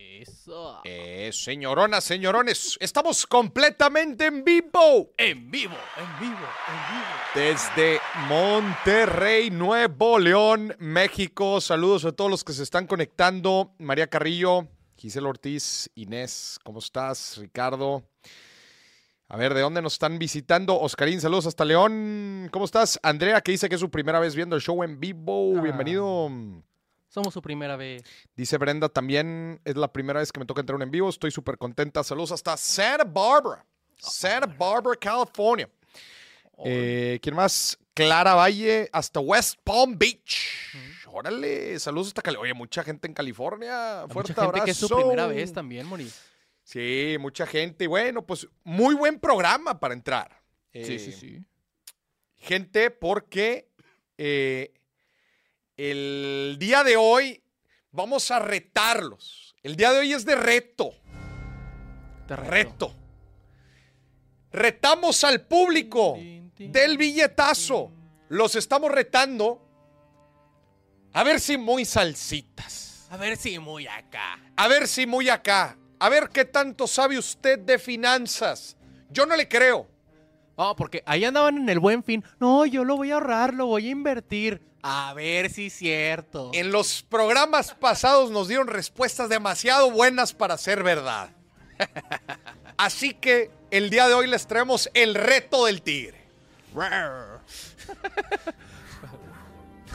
Eso. Eh, señoronas, señorones, estamos completamente en vivo. En vivo, en vivo, en vivo. Desde Monterrey, Nuevo León, México. Saludos a todos los que se están conectando. María Carrillo, Gisela Ortiz, Inés, ¿cómo estás? Ricardo. A ver, ¿de dónde nos están visitando? Oscarín, saludos hasta León. ¿Cómo estás? Andrea, que dice que es su primera vez viendo el show en vivo. Ah. Bienvenido. Somos su primera vez. Dice Brenda, también es la primera vez que me toca entrar en vivo. Estoy súper contenta. Saludos hasta Santa Barbara. Santa Barbara, California. Eh, ¿Quién más? Clara Valle hasta West Palm Beach. Órale, saludos hasta California. Oye, mucha gente en California. Fuerte mucha gente que es su abrazo. primera vez también, Mori. Sí, mucha gente. Y bueno, pues muy buen programa para entrar. Sí, Eh, sí, sí. gente porque eh, el día de hoy vamos a retarlos. El día de hoy es de reto. Te reto. Reto. Retamos al público del billetazo. Los estamos retando a ver si muy salsitas. A ver si muy acá. A ver si muy acá. A ver qué tanto sabe usted de finanzas. Yo no le creo. Oh, porque ahí andaban en el buen fin. No, yo lo voy a ahorrar, lo voy a invertir. A ver si es cierto. En los programas pasados nos dieron respuestas demasiado buenas para ser verdad. Así que el día de hoy les traemos el reto del tigre.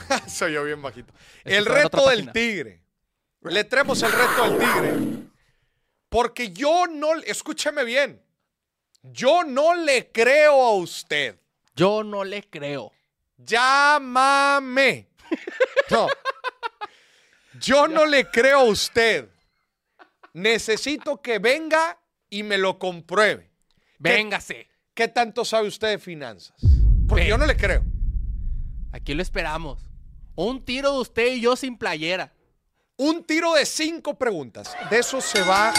Soy yo bien bajito. El reto del tigre. Le traemos el reto del tigre. Porque yo no, escúcheme bien, yo no le creo a usted. Yo no le creo. Llámame. No. Yo no le creo a usted. Necesito que venga y me lo compruebe. Véngase. ¿Qué tanto sabe usted de finanzas? Porque Ven. yo no le creo. Aquí lo esperamos. Un tiro de usted y yo sin playera. Un tiro de cinco preguntas. De eso se va.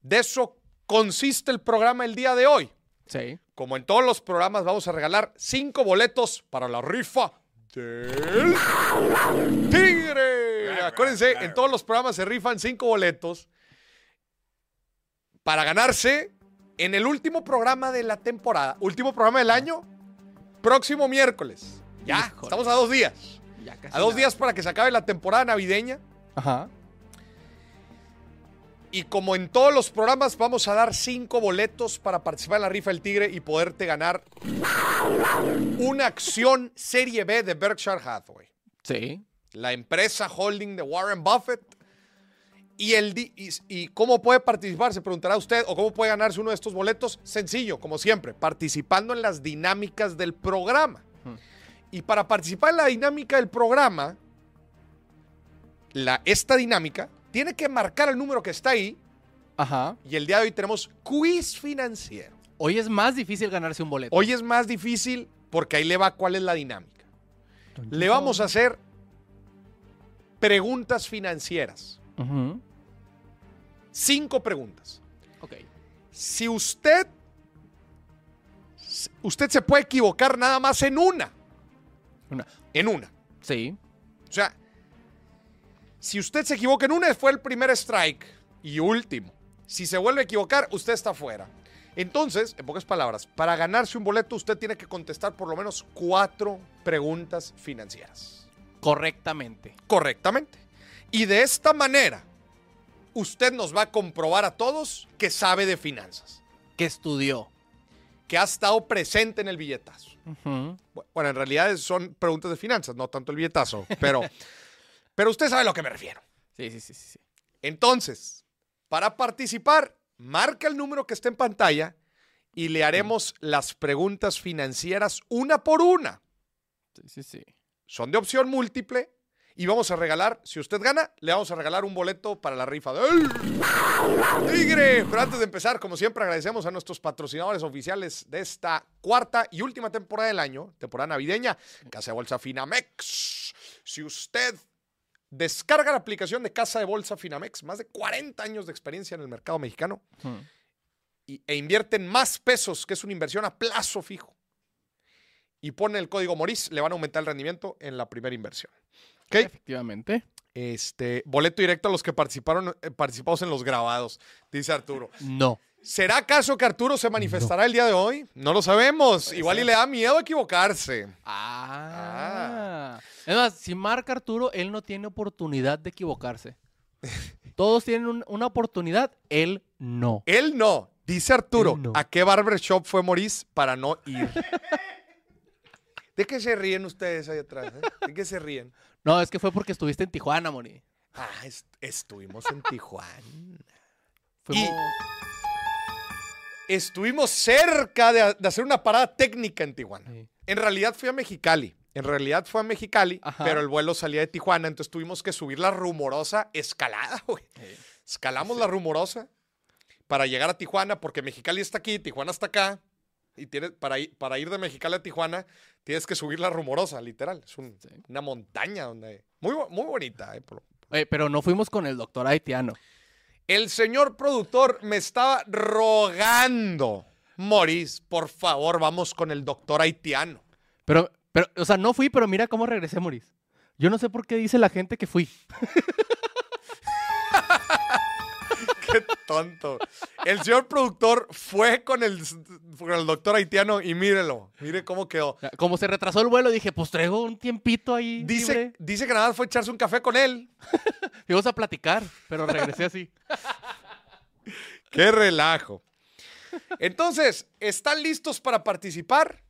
De eso consiste el programa el día de hoy. Sí. Como en todos los programas, vamos a regalar cinco boletos para la rifa del Tigre. Acuérdense, en todos los programas se rifan cinco boletos para ganarse en el último programa de la temporada, último programa del año, próximo miércoles. Ya, Híjole. estamos a dos días. Ya casi A dos nada. días para que se acabe la temporada navideña. Ajá. Y como en todos los programas, vamos a dar cinco boletos para participar en la rifa del Tigre y poderte ganar una acción Serie B de Berkshire Hathaway, Sí. la empresa holding de Warren Buffett. Y, el y, y cómo puede participar? Se preguntará usted, o cómo puede ganarse uno de estos boletos. Sencillo, como siempre, participando en las dinámicas del programa. Ujú. Y para participar en la dinámica del programa, la, esta dinámica tiene que marcar el número que está ahí Ajá. y el día de hoy tenemos quiz financiero. Hoy es más difícil ganarse un boleto. Hoy es más difícil porque ahí le va cuál es la dinámica. Le vamos a hacer preguntas financieras. Ujú. Cinco preguntas. Ok. Si usted, usted se puede equivocar nada más en una. Una. En una. Sí. O sea, si usted se equivoca en una, fue el primer strike y último. Si se vuelve a equivocar, usted está fuera. Entonces, en pocas palabras, para ganarse un boleto, usted tiene que contestar por lo menos cuatro preguntas financieras. Correctamente. Correctamente. Y de esta manera, usted nos va a comprobar a todos que sabe de finanzas, Que estudió. que ha estado presente en el billetazo. Bueno, en realidad son preguntas de finanzas, no tanto el billetazo, pero, pero usted sabe a lo que me refiero. Sí, sí, sí, sí. Entonces, para participar, marca el número que está en pantalla y le haremos las preguntas financieras una por una. Sí, sí, sí. Son de opción múltiple y vamos a regalar, si usted gana, le vamos a regalar un boleto para la rifa del Tigre. Pero antes de empezar, como siempre, agradecemos a nuestros patrocinadores oficiales de esta cuarta y última temporada del año, temporada navideña, Casa de Bolsa Finamex. Si usted descarga la aplicación de Casa de Bolsa Finamex, más de 40 años de experiencia en el mercado mexicano, Ujú. y- e invierte en más pesos, que es una inversión a plazo fijo, y pone el código MORIS, le van a aumentar el rendimiento en la primera inversión. ¿Ok? Efectivamente. Este, boleto directo a los que participaron, eh, participamos en los grabados, dice Arturo. No. ¿Será acaso que Arturo se manifestará el día de hoy? No lo sabemos. Puede Igual y le da miedo equivocarse. Ah. Es más, si marca Arturo, él no tiene oportunidad de equivocarse. Todos tienen un- una oportunidad, él no. Él no. Dice Arturo, Él no. ¿a qué barbershop fue Maurice para no ir? ¿De qué se ríen ustedes ahí atrás? eh? ¿De qué se ríen? No, es que fue porque estuviste en Tijuana, Moni. Ah, est- estuvimos en Tijuana. Fuimos- Estuvimos cerca de, de hacer una parada técnica en Tijuana. Sí. En realidad fui a Mexicali. En realidad fue a Mexicali, Ajá. pero el vuelo salía de Tijuana, entonces tuvimos que subir la rumorosa escalada, güey. Escalamos la rumorosa para llegar a Tijuana, porque Mexicali está aquí, Tijuana está acá. Y tienes, para, ir, para ir de Mexicali a Tijuana, tienes que subir la rumorosa, literal. Es un- una montaña donde. Muy, muy bonita, eh, por- pero no fuimos con el doctor haitiano. El señor productor me estaba rogando. Moris, por favor, vamos con el doctor haitiano. Pero, pero, o sea, no fui, pero mira cómo regresé, Moris. Yo no sé por qué dice la gente que fui. Qué tonto. El señor productor fue con el, con el doctor haitiano y mírelo. Mire cómo quedó. Como se retrasó el vuelo, dije, pues traigo un tiempito ahí. Dice, libre. dice que nada más fue echarse un café con él. Íbamos a platicar, pero regresé así. Qué relajo. Entonces, ¿están listos para participar?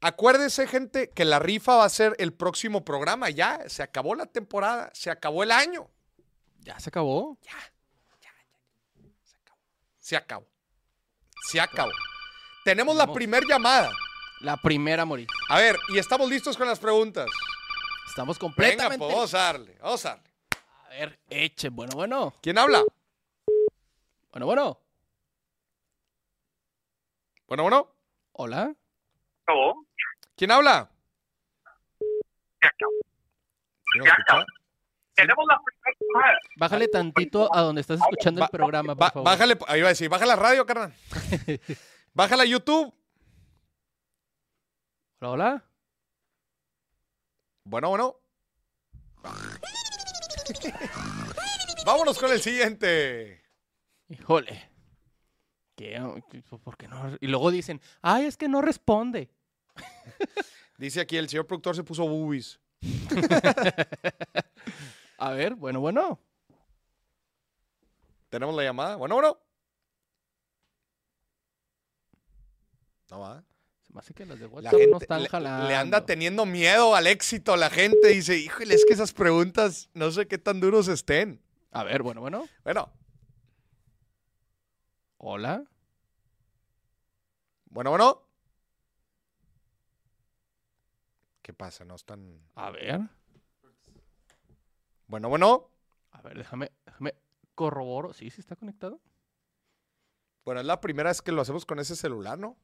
Acuérdense, gente, que la rifa va a ser el próximo programa. Ya, se acabó la temporada, se acabó el año. Ya se acabó. Se acabó. Se acabó. Tenemos la Tenemos. primer llamada. La primera, Moris. A ver, y estamos listos con las preguntas. Estamos Venga, completamente. pues vamos a darle, vamos a darle. A ver, eche. Bueno, bueno. ¿Quién habla? Bueno, bueno. Bueno, bueno. Hola. acabó. ¿Quién habla? Se acabó. ¿Sí nos escucha? Tenemos la primera. Bájale tantito a donde estás escuchando el programa, por favor. bájale, ahí iba a decir, baja la radio, carnal. Bájala a YouTube. Hola, hola. Bueno, bueno. Vámonos con el siguiente. Híjole. ¿Qué? ¿Por qué no? Y luego dicen, ay, es que no responde. Dice aquí, el señor productor se puso boobies. A ver, bueno, bueno. Tenemos la llamada. Bueno, bueno. No va. Se me hace que las de La WhatsApp no gente están le, jalando. le anda teniendo miedo al éxito. La gente dice, híjole, es que esas preguntas no sé qué tan duros estén. A ver, bueno, bueno. Bueno, Hola. bueno, bueno. ¿Qué pasa? No están. A ver. Bueno, bueno. A ver, déjame, déjame corroboro. Sí, sí está conectado. Bueno, es la primera vez que lo hacemos con ese celular, ¿no?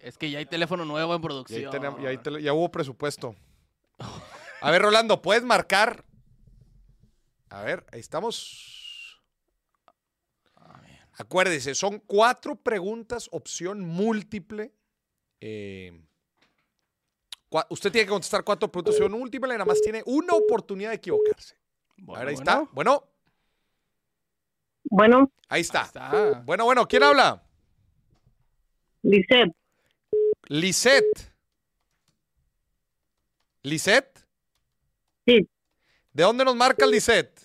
Es que ya hay teléfono nuevo en Y ahí, producción. tenemos- y ahí tele- ya hubo presupuesto. A ver, Rolando, ¿puedes marcar? A ver, ahí estamos. Acuérdese, son cuatro preguntas, opción múltiple. Eh, usted tiene que contestar cuatro preguntas, opción múltiple, y nada más tiene una oportunidad de equivocarse. Bueno, a ver, ahí bueno. está. Bueno, Bueno, ahí Ahí está. Bueno, bueno, ¿quién habla? Lisette, Lisette. ¿Lisette? Sí. ¿De dónde nos marca Lisette?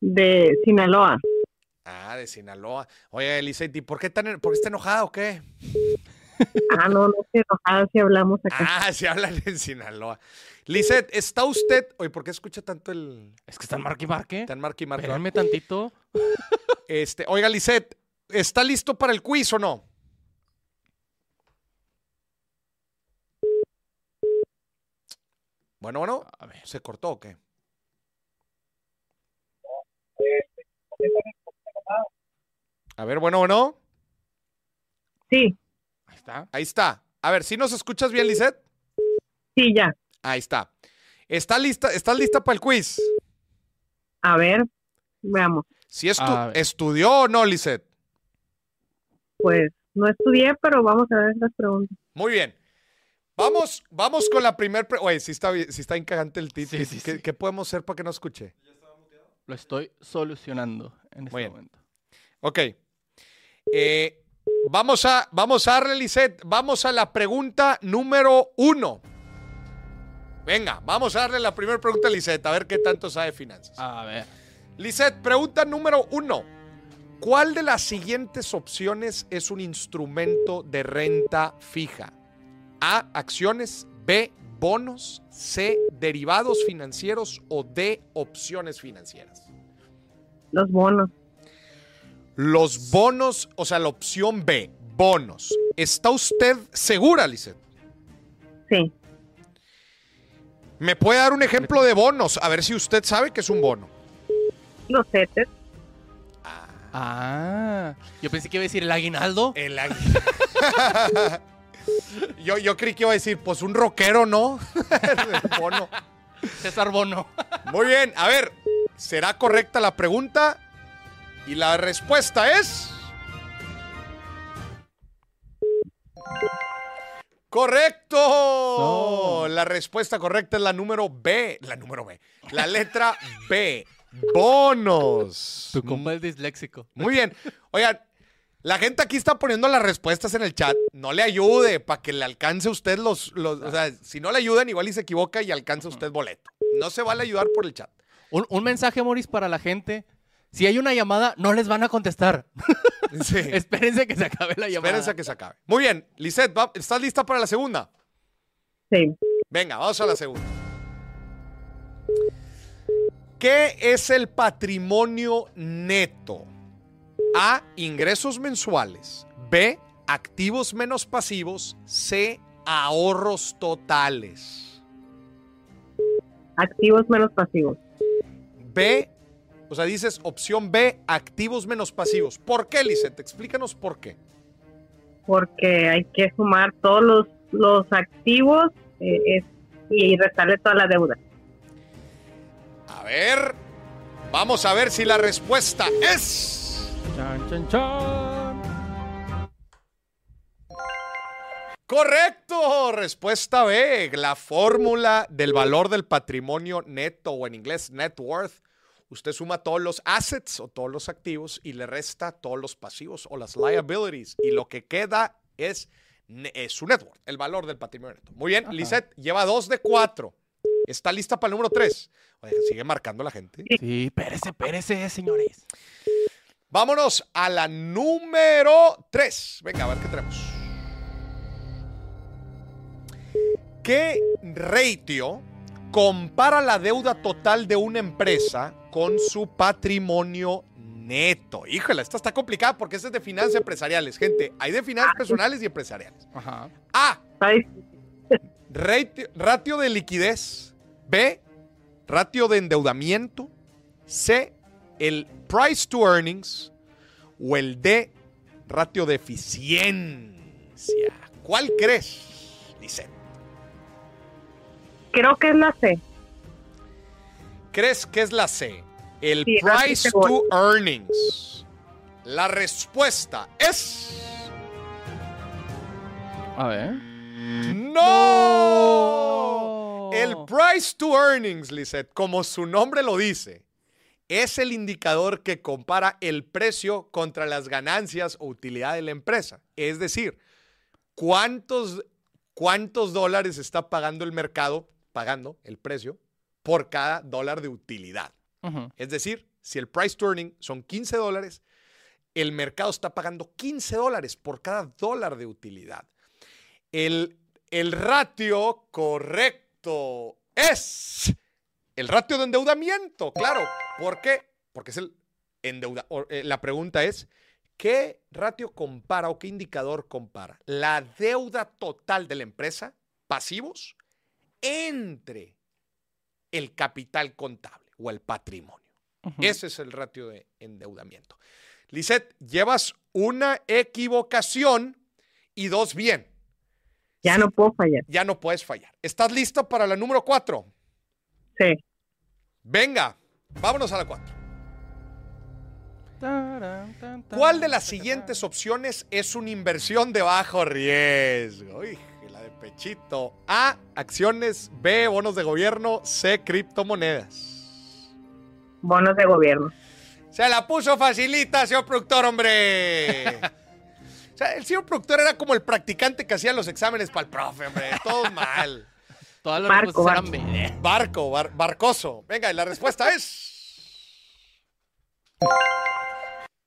de Sinaloa. Ah, de Sinaloa. Oye, Lisette, ¿y por qué, tan, por qué está enojada o qué? Ah, no, no estoy enojada si hablamos acá. Ah, se hablan en Sinaloa. Lisette, ¿está usted? Oye, ¿por qué escucha tanto el Es que están marque y marque. tan marque y marque? Espérenme tantito. Este, oiga, Lisette, ¿está listo para el quiz o no? Bueno, bueno, A ver. ¿se cortó o qué? A ver, bueno, bueno. Sí, está. Ahí está. A ver, ¿sí nos escuchas bien, Lisette? sí, ya. Ahí está. ¿Está lista, ¿Estás lista para el quiz? A ver, veamos. Si estu- estudió o no, Lisette. Pues no estudié, pero vamos a ver las preguntas. Muy bien. Vamos, vamos con la primer. pre- Oye, sí está, bien- sí está incagante el título. Sí, sí, ¿Qué, sí. qué podemos hacer para que no escuche? Lo estoy solucionando en este bien. momento. Ok. Eh, vamos, a, vamos a darle, Lisette. Vamos a la pregunta número uno. Venga, vamos a darle la primera pregunta a Lisette, a ver qué tanto sabe de finanzas. A ver. Lisette, pregunta número uno. ¿Cuál de las siguientes opciones es un instrumento de renta fija? A, acciones, B, bonos, C, derivados financieros o D, opciones financieras. Los bonos. Los bonos, o sea, la opción B, bonos. ¿Está usted segura, Lisette? Sí. ¿Me puede dar un ejemplo de bonos? A ver si usted sabe que es un bono. Los CETES. Ah, yo pensé que iba a decir el aguinaldo. El águila. yo, yo creí que iba a decir, pues un rockero, ¿no? El bono. César Bono. Muy bien, a ver, ¿será correcta la pregunta? Y la respuesta es... ¡Correcto! La respuesta correcta es la número B. La número B. La letra B. Bonos. Tu compa es disléxico. Muy bien. Oigan, la gente aquí está poniendo las respuestas en el chat. No le ayude para que le alcance a usted los, los- O sea, si no le ayudan, igual y se equivoca y alcanza usted boleto. No se vale ayudar por el chat. Un, un mensaje, Moris, para la gente. Si hay una llamada, no les van a contestar. Sí. Espérense que se acabe la llamada. Espérense a que se acabe. Muy bien, Lisette, va- ¿estás lista para la segunda? Sí. Venga, vamos a la segunda. ¿Qué es el patrimonio neto? A. Ingresos mensuales. B. Activos menos pasivos. C. Ahorros totales. Activos menos pasivos. B. O sea, dices opción B, activos menos pasivos. ¿Por qué, Lisette? Explícanos por qué. Porque hay que sumar todos los, los activos eh, es- y restarle toda la deuda. A ver, vamos a ver si la respuesta es... Chan, chan, chan. Correcto, respuesta B, la fórmula del valor del patrimonio neto o en inglés net worth. Usted suma todos los assets o todos los activos y le resta todos los pasivos o las liabilities y lo que queda es, es su net worth, el valor del patrimonio neto. Muy bien, Ajá. Lisette lleva dos de cuatro. ¿Está lista para el número tres? Sigue marcando la gente. Sí, espérese, espérese, señores. Vámonos a la número 3. Venga, a ver qué tenemos. ¿Qué ratio compara la deuda total de una empresa con su patrimonio neto? Híjole, esta está complicada porque esta es de finanzas empresariales, gente. Hay de finanzas personales y empresariales. Ajá. A. Ratio de liquidez. B. Ratio de endeudamiento. C. El price to earnings. O el D. Ratio de eficiencia. ¿Cuál crees, Lisette? Creo que es la C. ¿Crees que es la C? El Sí, price to earnings. La respuesta es. A ver. ¡No! El price to earnings, Lisette, como su nombre lo dice, es el indicador que compara el precio contra las ganancias o utilidad de la empresa. Es decir, cuántos, cuántos dólares está pagando el mercado, pagando el precio, por cada dólar de utilidad. Es decir, si el price to earning son 15 dólares, el mercado está pagando 15 dólares por cada dólar de utilidad. El, el ratio correcto es el ratio de endeudamiento, claro. ¿Por qué? Porque es el endeuda. eh, La pregunta es, ¿qué ratio compara o qué indicador compara la deuda total de la empresa, pasivos, entre el capital contable o el patrimonio? Ese es el ratio de endeudamiento. Lisette, llevas una equivocación y dos bien. Ya no puedo fallar. Ya no puedes fallar. ¿Estás lista para la número cuatro? Sí. Venga, vámonos a la cuatro. ¿Cuál de las siguientes opciones es una inversión de bajo riesgo? Pechito. A, acciones. B, bonos de gobierno. C, criptomonedas. Bonos de gobierno. Se la puso facilita, señor productor, hombre. O sea, el señor productor era como el practicante que hacía los exámenes para el profe, hombre. Todo mal. Todas las Barco, eran. Barco, bar- barcoso. Venga, y la respuesta es.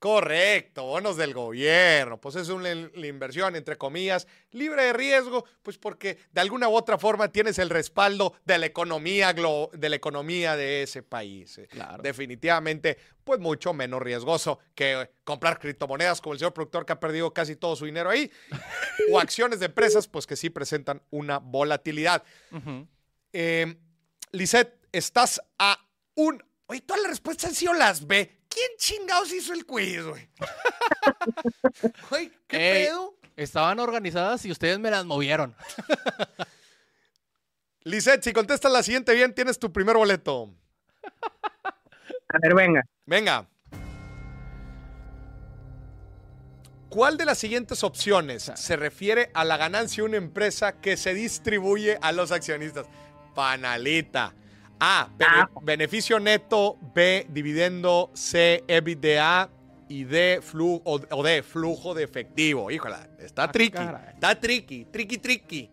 Correcto, bonos del gobierno. Pues es una inversión, entre comillas, libre de riesgo, pues porque de alguna u otra forma tienes el respaldo de la economía, glo- de, la economía de ese país. eh. Claro. Definitivamente, pues mucho menos riesgoso que eh, comprar criptomonedas como el señor productor que ha perdido casi todo su dinero ahí, o acciones de empresas, pues que sí presentan una volatilidad. Eh, Lisette, estás a un. Oye, todas las respuestas han sido las B. ¿Quién chingados hizo el quiz, güey? Güey, ¿qué Ey. pedo? Estaban organizadas y ustedes me las movieron. Lisette, si contestas la siguiente bien, tienes tu primer boleto. A ver, venga. Venga. ¿Cuál de las siguientes opciones se refiere a la ganancia de una empresa que se distribuye a los accionistas? Panalita. A. bene- Ah. Beneficio neto. B. Dividendo. C. EBITDA. Y D. Flujo, o, o D. Flujo de efectivo. Híjola, está Ah, tricky. caray. Está tricky. Tricky, tricky.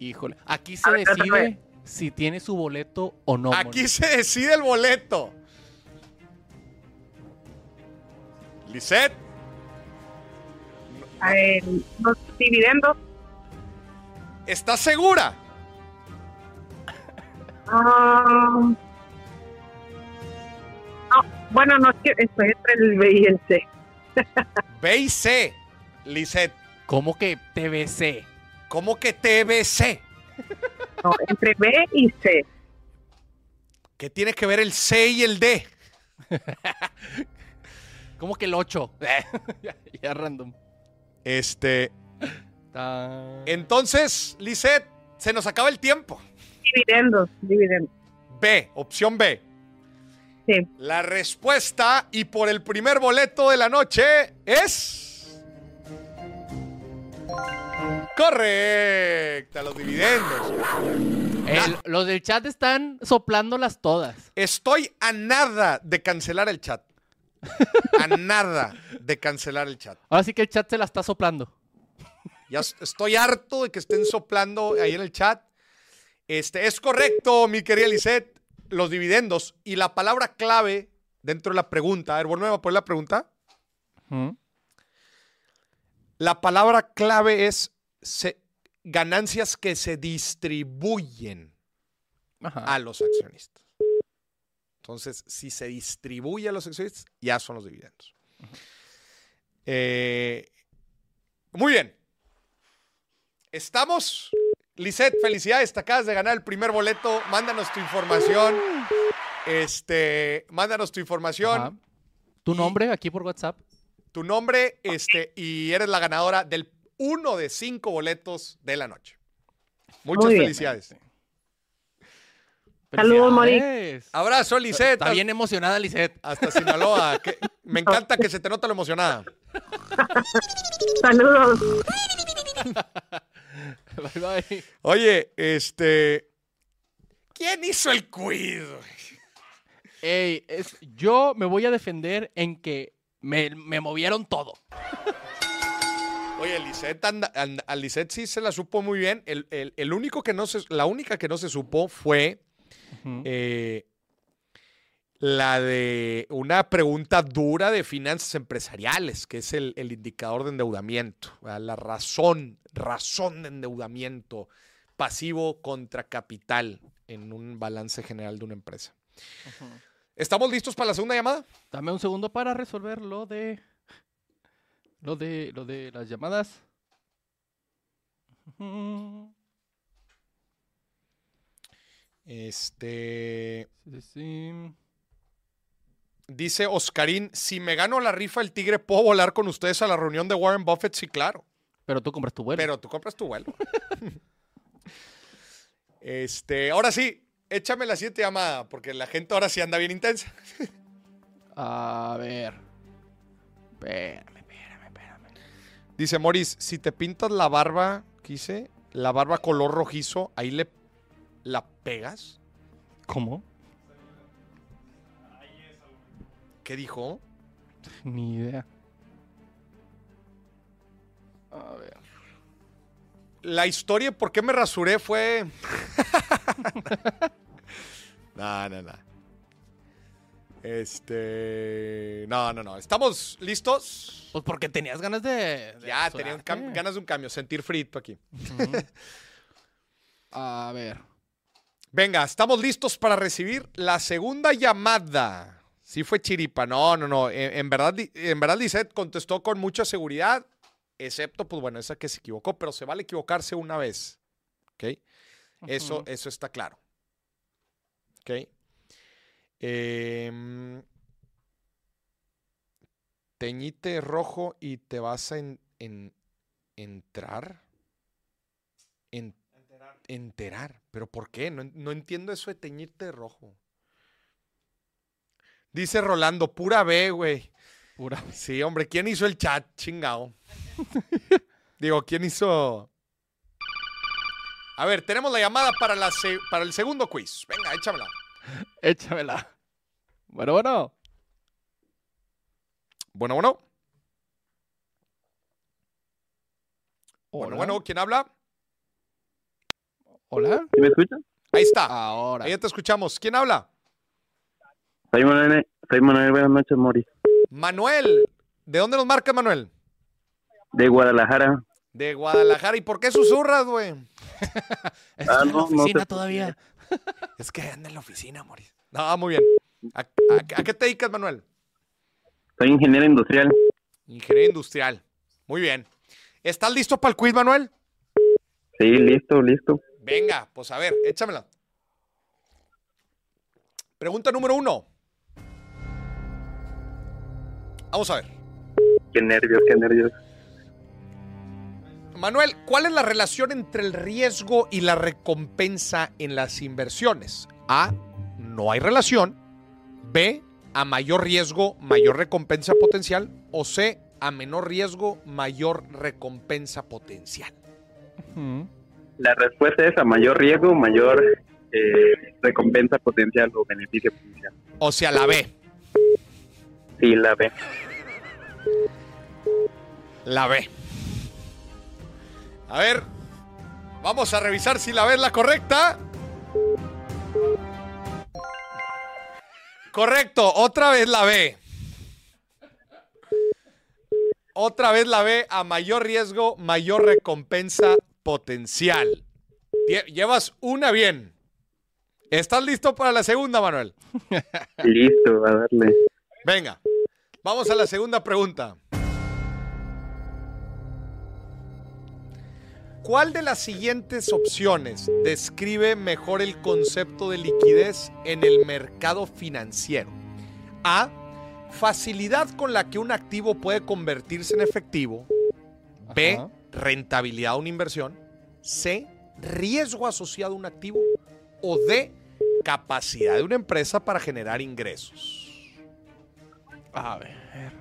Híjole. Aquí se ver, decide si tiene su boleto o no. Aquí se decide el boleto. Lisette. Ver, los dividendos. ¿Estás segura? Ah, no, bueno, no es que estoy entre el B y el C. B y C. Lisette. ¿Cómo que TBC? ¿Cómo que TBC? No, entre B y C. ¿Qué tiene que ver el C y el D? ¿Cómo que el 8? ya, ya random. Este. Entonces, Lisette, se nos acaba el tiempo. Dividendos, dividendos. B, opción B. Sí. La respuesta y por el primer boleto de la noche es. Correcta, los dividendos. El- los del chat están soplándolas todas. Estoy a nada de cancelar el chat. A nada de cancelar el chat. Ahora sí que el chat se la está soplando. Ya es- estoy harto de que estén soplando ahí en el chat. Este, es correcto, mi querida Lisette, los dividendos. Y la palabra clave dentro de la pregunta, a ver, vuelve a poner la pregunta. La palabra clave es se- ganancias que se distribuyen Ajá. a los accionistas. Entonces, si se distribuye a los accionistas, ya son los dividendos. Eh, muy bien. Estamos. Lisette, felicidades, te acabas de ganar el primer boleto. Mándanos tu información. Este, mándanos tu información, Ajá. ¿Tu nombre aquí por WhatsApp? tu nombre, este, y eres la ganadora del uno de cinco boletos de la noche. Muchas Muy felicidades. Saludos, Mori. Abrazo, Lisette. Está bien emocionada, Lisette. Hasta Sinaloa. que- me encanta que se te nota lo emocionada. Saludos. Bye, bye. Oye, este. ¿Quién hizo el quiz? Ey, es- yo me voy a defender en que me, me movieron todo. Oye, Lisette, anda- anda- a Lisette sí se la supo muy bien. El, el- el único que no se, la única que no se supo fue eh, la de una pregunta dura de finanzas empresariales, que es el, el indicador de endeudamiento, ¿verdad? la razón, razón de endeudamiento pasivo contra capital en un balance general de una empresa. ¿Estamos listos para la segunda llamada? Dame un segundo para resolver lo de. Lo de. Lo de las llamadas. Este. Sí, sí, sí. Dice Oscarín, si me gano la rifa el tigre, ¿puedo volar con ustedes a la reunión de Warren Buffett? Sí, claro. Pero tú compras tu vuelo. Pero tú compras tu vuelo. este, ahora sí, échame la siguiente llamada, porque la gente ahora sí anda bien intensa. A ver. Espérame, espérame, espérame. Dice Moris, si te pintas la barba, ¿qué hice? La barba color rojizo, ahí le la pegas. ¿Cómo? ¿Qué dijo? Ni idea. A ver. La historia por qué me rasuré fue. no, no, no. Este. No, no, no. ¿Estamos listos? Pues porque tenías ganas de. de Ya, tenía un cam- rasurarte. ganas de un cambio, sentir frito aquí. A ver. Venga, estamos listos para recibir la segunda llamada. Sí fue chiripa, no, no, no. En, en verdad, en verdad, contestó con mucha seguridad, excepto, pues bueno, esa que se equivocó, pero se vale equivocarse una vez. ¿Ok? Eso, eso está claro. ¿Ok? Em, teñite rojo y te vas a en- en- entrar. En- enterar. ¿Pero por qué? No, en- no entiendo eso de teñirte de rojo. Dice Rolando, pura B, güey. Pura. Sí, hombre, ¿quién hizo el chat? Chingao. Digo, ¿quién hizo? A ver, tenemos la llamada para, la se- para el segundo quiz. Venga, échamela. Échamela. Bueno, bueno. Bueno, bueno. Bueno, Hola. bueno, ¿quién habla? Hola. ¿Sí me escuchan? Ahí está. Ahora. Ahí ya te escuchamos. ¿Quién habla? Soy Manuel, soy Manuel, buenas noches, Mori. Manuel. ¿De dónde nos marca Manuel? De Guadalajara. De Guadalajara. ¿Y por qué susurras, güey? Está Ah, en la no oficina todavía. Es que anda en la oficina, Moris. No, muy bien. ¿A, a- a qué te dedicas, Manuel? Soy ingeniero industrial. Ingeniería industrial. Muy bien. ¿Estás listo para el quiz, Manuel? Sí, listo, listo. Venga, pues a ver, échamela. Pregunta número uno. Vamos a ver. Qué nervios, qué nervios. Manuel, ¿cuál es la relación entre el riesgo y la recompensa en las inversiones? A. No hay relación. B. A mayor riesgo, mayor recompensa potencial. O C. A menor riesgo, mayor recompensa potencial. La respuesta es a mayor riesgo, mayor eh, recompensa potencial o beneficio potencial. O sea, la B. Sí, la B. La B. A ver, vamos a revisar si la B es la correcta. Correcto, otra vez la B. Otra vez la B a mayor riesgo, mayor recompensa potencial. Lle- Llevas una bien. ¿Estás listo para la segunda, Manuel? Listo, a darle. Venga, vamos a la segunda pregunta. ¿Cuál de las siguientes opciones describe mejor el concepto de liquidez en el mercado financiero? A. Facilidad con la que un activo puede convertirse en efectivo. B. Ajá. Rentabilidad de una inversión. C. Riesgo asociado a un activo. O D. Capacidad de una empresa para generar ingresos. A ver.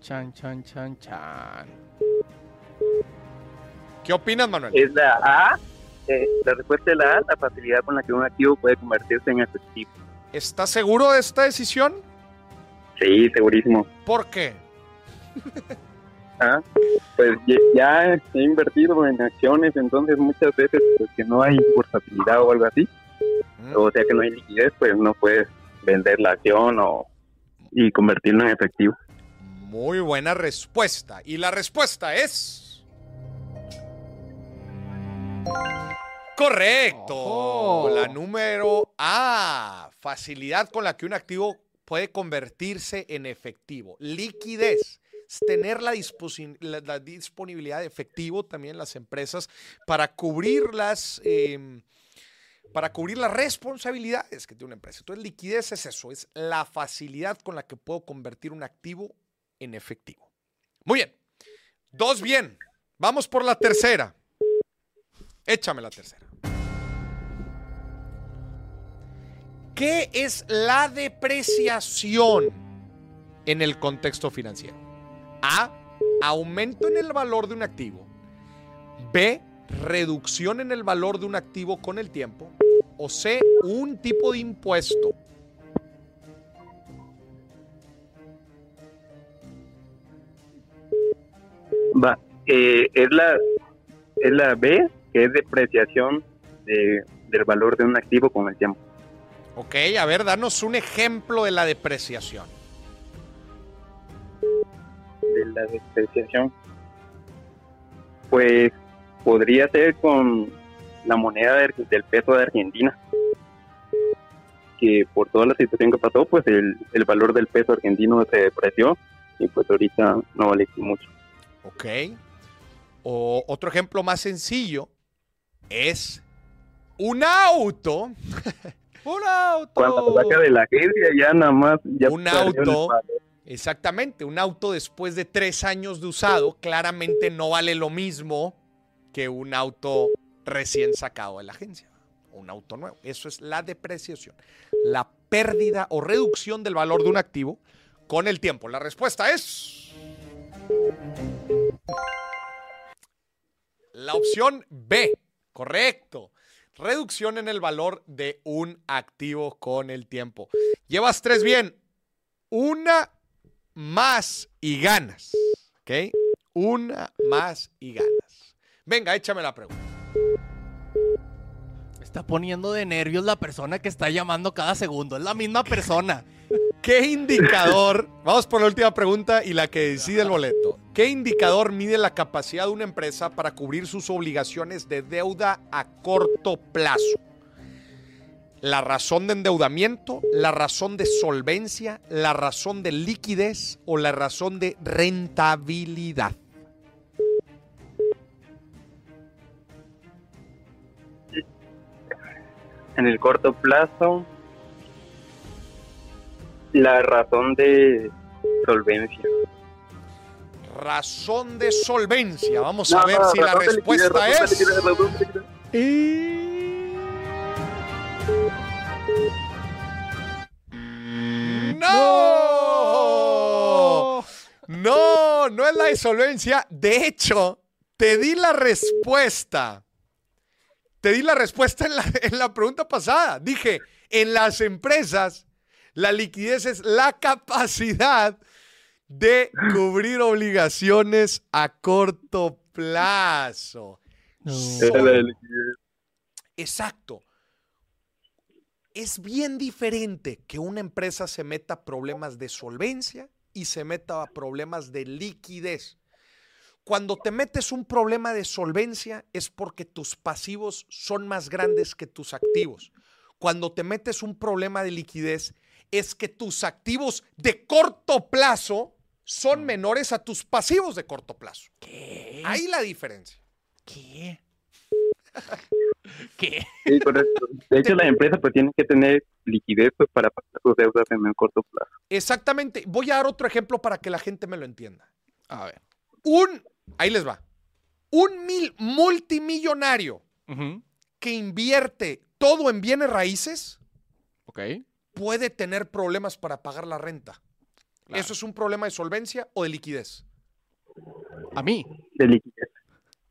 Chan, chan, chan, chan. ¿Qué opinas, Manuel? Es la A. eh, la respuesta es la A, la facilidad con la que un activo puede convertirse en efectivo. ¿Estás seguro de esta decisión? Sí, segurísimo. ¿Por qué? Ah, pues ya he invertido en acciones, entonces muchas veces pues, que no hay bursatilidad o algo así, Mm. o sea que no hay liquidez, pues no puedes vender la acción o y convertirlo en efectivo. Muy buena respuesta. Y la respuesta es. Correcto. La número A. Facilidad con la que un activo puede convertirse en efectivo. Liquidez. Tener la, disposi- la- la disponibilidad de efectivo también en las empresas para cubrir las. em, para cubrir las responsabilidades que tiene una empresa. Entonces, liquidez es eso, es la facilidad con la que puedo convertir un activo en efectivo. Muy bien. Dos bien. Vamos por la tercera. Échame la tercera. ¿Qué es la depreciación en el contexto financiero? A. aumento en el valor de un activo. B, reducción en el valor de un activo con el tiempo. O C, un tipo de impuesto. Va, eh, es la es la B, que es depreciación de, del valor de un activo con el tiempo. Ok, a ver, danos un ejemplo de la depreciación. De la depreciación. Pues podría ser con la moneda de- del peso de Argentina. Que por toda la situación que pasó, pues el, el valor del peso argentino se depreció y pues ahorita no vale mucho. Ok. O otro ejemplo más sencillo es un auto. ¡Un auto! Cuando saca de la agencia ya nada más ya Un auto. Exactamente, un auto después de tres años de usado claramente no vale lo mismo que un auto recién sacado de la agencia. Un auto nuevo. Eso es la depreciación. La pérdida o reducción del valor de un activo con el tiempo. La respuesta es... La opción B. Correcto. Reducción en el valor de un activo con el tiempo. Llevas tres bien. Una más y ganas. ¿Ok? Una más y ganas. Venga, échame la pregunta. Está poniendo de nervios la persona que está llamando cada segundo. Es la misma persona. ¿Qué indicador? Vamos por la última pregunta y la que decide el boleto. ¿Qué indicador mide la capacidad de una empresa para cubrir sus obligaciones de deuda a corto plazo? La razón de endeudamiento, la razón de solvencia, la razón de liquidez o la razón de rentabilidad. En el corto plazo, la razón de solvencia. Razón de solvencia. Vamos a No, ver no, si la respuesta es... ¡No! No, no es la insolvencia. De hecho, te di la respuesta. Te di la respuesta en la, en la pregunta pasada. Dije, en las empresas, la liquidez es la capacidad de cubrir obligaciones a corto plazo. Era la de liquidez. Exacto. Es bien diferente que una empresa se meta a problemas de solvencia y se meta a problemas de liquidez. Cuando te metes un problema de solvencia es porque tus pasivos son más grandes que tus activos. Cuando te metes un problema de liquidez es que tus activos de corto plazo son menores a tus pasivos de corto plazo. ¿Qué? Ahí la diferencia. ¿Qué? ¿Qué? Sí, correcto. De hecho, las empresas pues tienen que tener liquidez pues, para pagar sus deudas en el corto plazo. Exactamente. Voy a dar otro ejemplo para que la gente me lo entienda. A ver. Un, ahí les va. Un mil multimillonario que invierte todo en bienes raíces Ok. puede tener problemas para pagar la renta. Claro. ¿Eso es un problema de solvencia o de liquidez? A mí. De liquidez.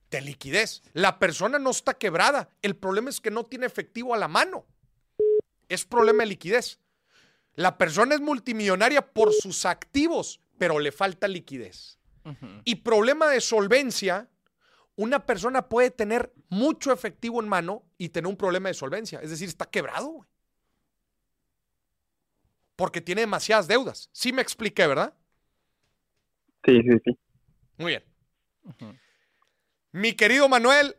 De liquidez. La persona no está quebrada. El problema es que no tiene efectivo a la mano. Es problema de liquidez. La persona es multimillonaria por sus activos, pero le falta liquidez. Y problema de solvencia, una persona puede tener mucho efectivo en mano y tener un problema de solvencia. Es decir, está quebrado, güey. Porque tiene demasiadas deudas. Sí me expliqué, ¿verdad? Sí, sí, sí. Muy bien. Mi querido Manuel,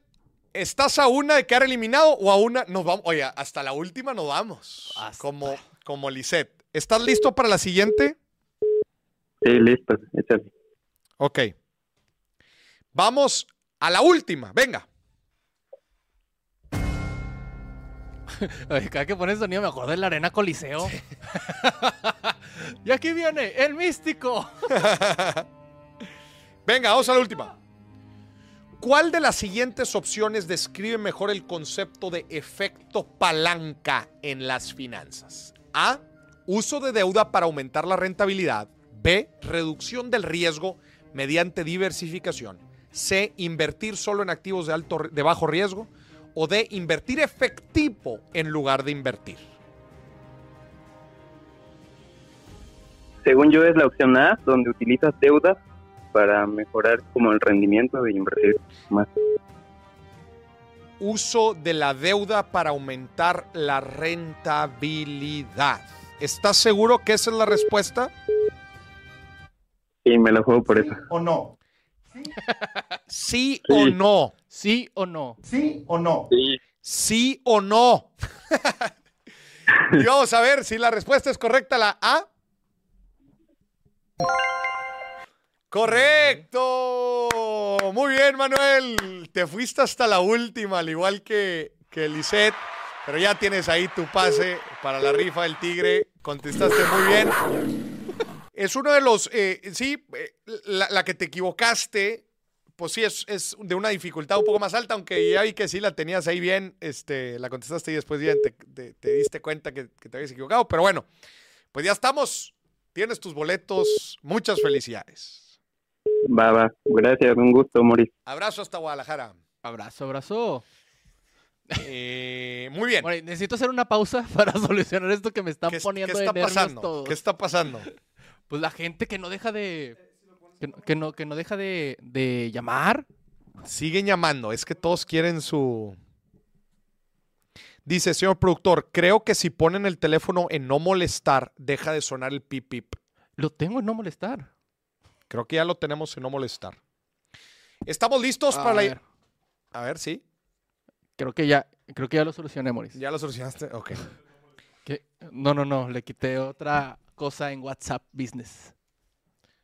¿estás a una de quedar eliminado o a una? Nos vamos. Oye, hasta la última nos vamos. Hasta. Como, como Lisette. ¿Estás listo para la siguiente? Sí, listo. Échale. Ok. Vamos a la última. Venga. Cada que pones sonido me acuerdo de la arena coliseo. y aquí viene el místico. Venga, vamos a la última. ¿Cuál de las siguientes opciones describe mejor el concepto de efecto palanca en las finanzas? A. Uso de deuda para aumentar la rentabilidad. B. Reducción del riesgo. Mediante diversificación. C, invertir solo en activos de, alto, de bajo riesgo. O D, invertir efectivo en lugar de invertir. Según yo es la opción A, donde utilizas deuda para mejorar como el rendimiento de invertir más. Uso de la deuda para aumentar la rentabilidad. ¿Estás seguro que esa es la respuesta? Y me la juego por eso. ¿O no? ¿Sí, o no? ¿Sí o no? ¿Sí o no? Sí. ¿Sí o no? y vamos a ver si la respuesta es correcta, la A. Correcto. Muy bien, Manuel. Te fuiste hasta la última, al igual que, que Lisette. Pero ya tienes ahí tu pase para la rifa del tigre. Contestaste muy bien. Es uno de los, eh, sí, eh, la, la que te equivocaste, pues sí, es, es de una dificultad un poco más alta, aunque ya vi que sí la tenías ahí bien, este, la contestaste y después bien te, te- te diste cuenta que, que te habías equivocado. Pero bueno, pues ya estamos. Tienes tus boletos. Muchas felicidades. Va, va. Gracias, un gusto, Moris. Abrazo hasta Guadalajara. Abrazo, abrazo. Eh, muy bien. Bueno, necesito hacer una pausa para solucionar esto que me están ¿Qué, es- poniendo qué está nervios pasando? todos. ¿Qué está pasando? Pues la gente que no deja de... Que, no- que no, que no deja de, de llamar. Siguen llamando. Es que todos quieren su. Dice, señor productor, creo que si ponen el teléfono en no molestar, deja de sonar el pip pip. Lo tengo en no molestar. Creo que ya lo tenemos en no molestar. ¿Estamos listos A para la... ver, A ver, sí. creo que ya, creo que ya lo solucioné, Moris. ¿Ya lo solucionaste? Ok. ¿Qué? No, no, no. Le quité otra cosa en WhatsApp Business.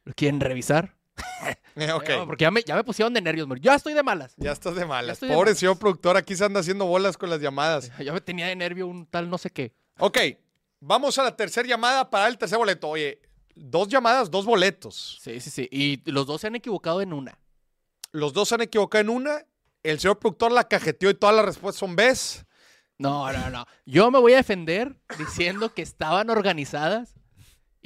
¿Lo quieren revisar? Eh, ok. No, porque ya me, ya me pusieron de nervios. Ya estoy de malas. Ya estás de malas. Pobre señor productor, aquí se anda haciendo bolas con las llamadas. Ya me tenía de nervio un tal no sé qué. Ok, vamos a la tercera llamada para el tercer boleto. Oye, dos llamadas, dos boletos. Sí, sí, sí. Y los dos se han equivocado en una. Los dos se han equivocado en una. El señor productor la cajeteó y todas las respuestas son Bs. No, no, no. Yo me voy a defender diciendo que estaban organizadas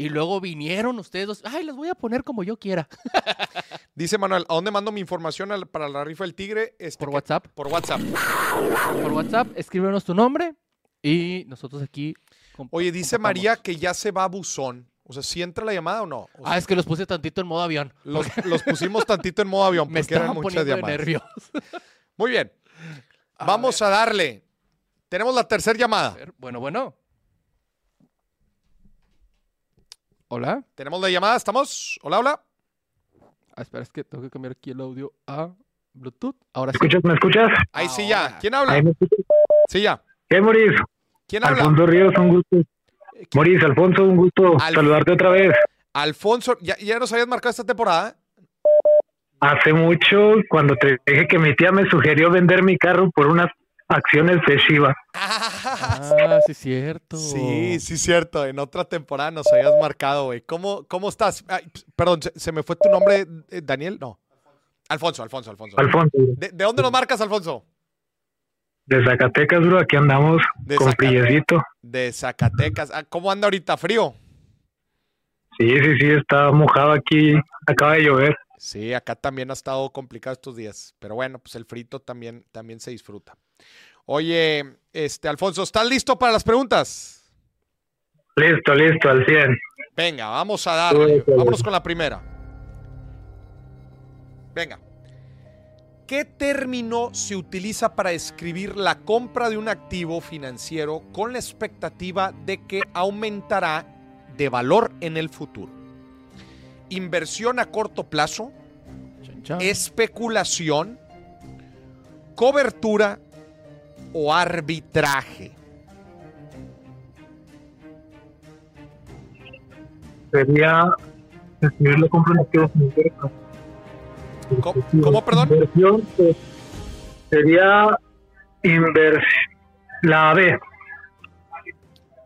y luego vinieron ustedes dos. Ay, las voy a poner como yo quiera. Dice Manuel, ¿a dónde mando mi información al- para la rifa del tigre? Este, Por que- WhatsApp. Por WhatsApp. Por WhatsApp, escríbenos tu nombre y nosotros aquí. Oye, dice. María que ya se va a buzón. O sea, ¿si entra la llamada o no? O sea, Ah, es que los puse tantito en modo avión. los, los pusimos tantito en modo avión Me porque eran estaban muchas poniendo llamadas. nervios. Muy bien. A Vamos a darle. Tenemos la tercera llamada. Bueno, bueno. Hola. Tenemos la llamada, ¿estamos? Hola, hola. Ah, espera, es que tengo que cambiar aquí el audio a Bluetooth. Ahora sí. ¿Me escuchas? ¿Me escuchas? Ahí sí ya. ¿Quién habla? Ahí me escuchas. Sí ya. ¿Qué, Moris? ¿Quién habla? Alfonso Ríos, un gusto. Moris, Alfonso, un gusto Al- saludarte otra vez. Alfonso, ¿ya, ya nos habías marcado esta temporada? Hace mucho, cuando te dije que mi tía me sugirió vender mi carro por unas acciones de Shiva. Ah, sí, cierto. Sí, sí, cierto. En otra temporada nos habías marcado, güey. ¿Cómo, ¿Cómo estás? Ay, perdón, ¿se, se me fue tu nombre, eh, Daniel? No. Alfonso, Alfonso, Alfonso. Alfonso, ¿De, de dónde nos marcas, Alfonso? de Zacatecas, bro, aquí andamos De con Zacatecas. pillecito. De Zacatecas. Ah, ¿Cómo anda ahorita? ¿Frío? Sí, sí, sí, está mojado aquí, acaba de llover. Sí, acá también ha estado complicado estos días. Pero bueno, pues el frito también, también se disfruta. Oye, este, Alfonso, ¿estás listo para las preguntas? Listo, listo, al 100. Venga, vamos a darle. Vámonos con la primera. Venga. ¿Qué término se utiliza para describir la compra de un activo financiero con la expectativa de que aumentará de valor en el futuro? Inversión a corto plazo, Chan, chan. especulación, cobertura o arbitraje. Sería escribirlo con un activo financiero. ¿Cómo, cómo, perdón? Inversión eh, sería invers la B.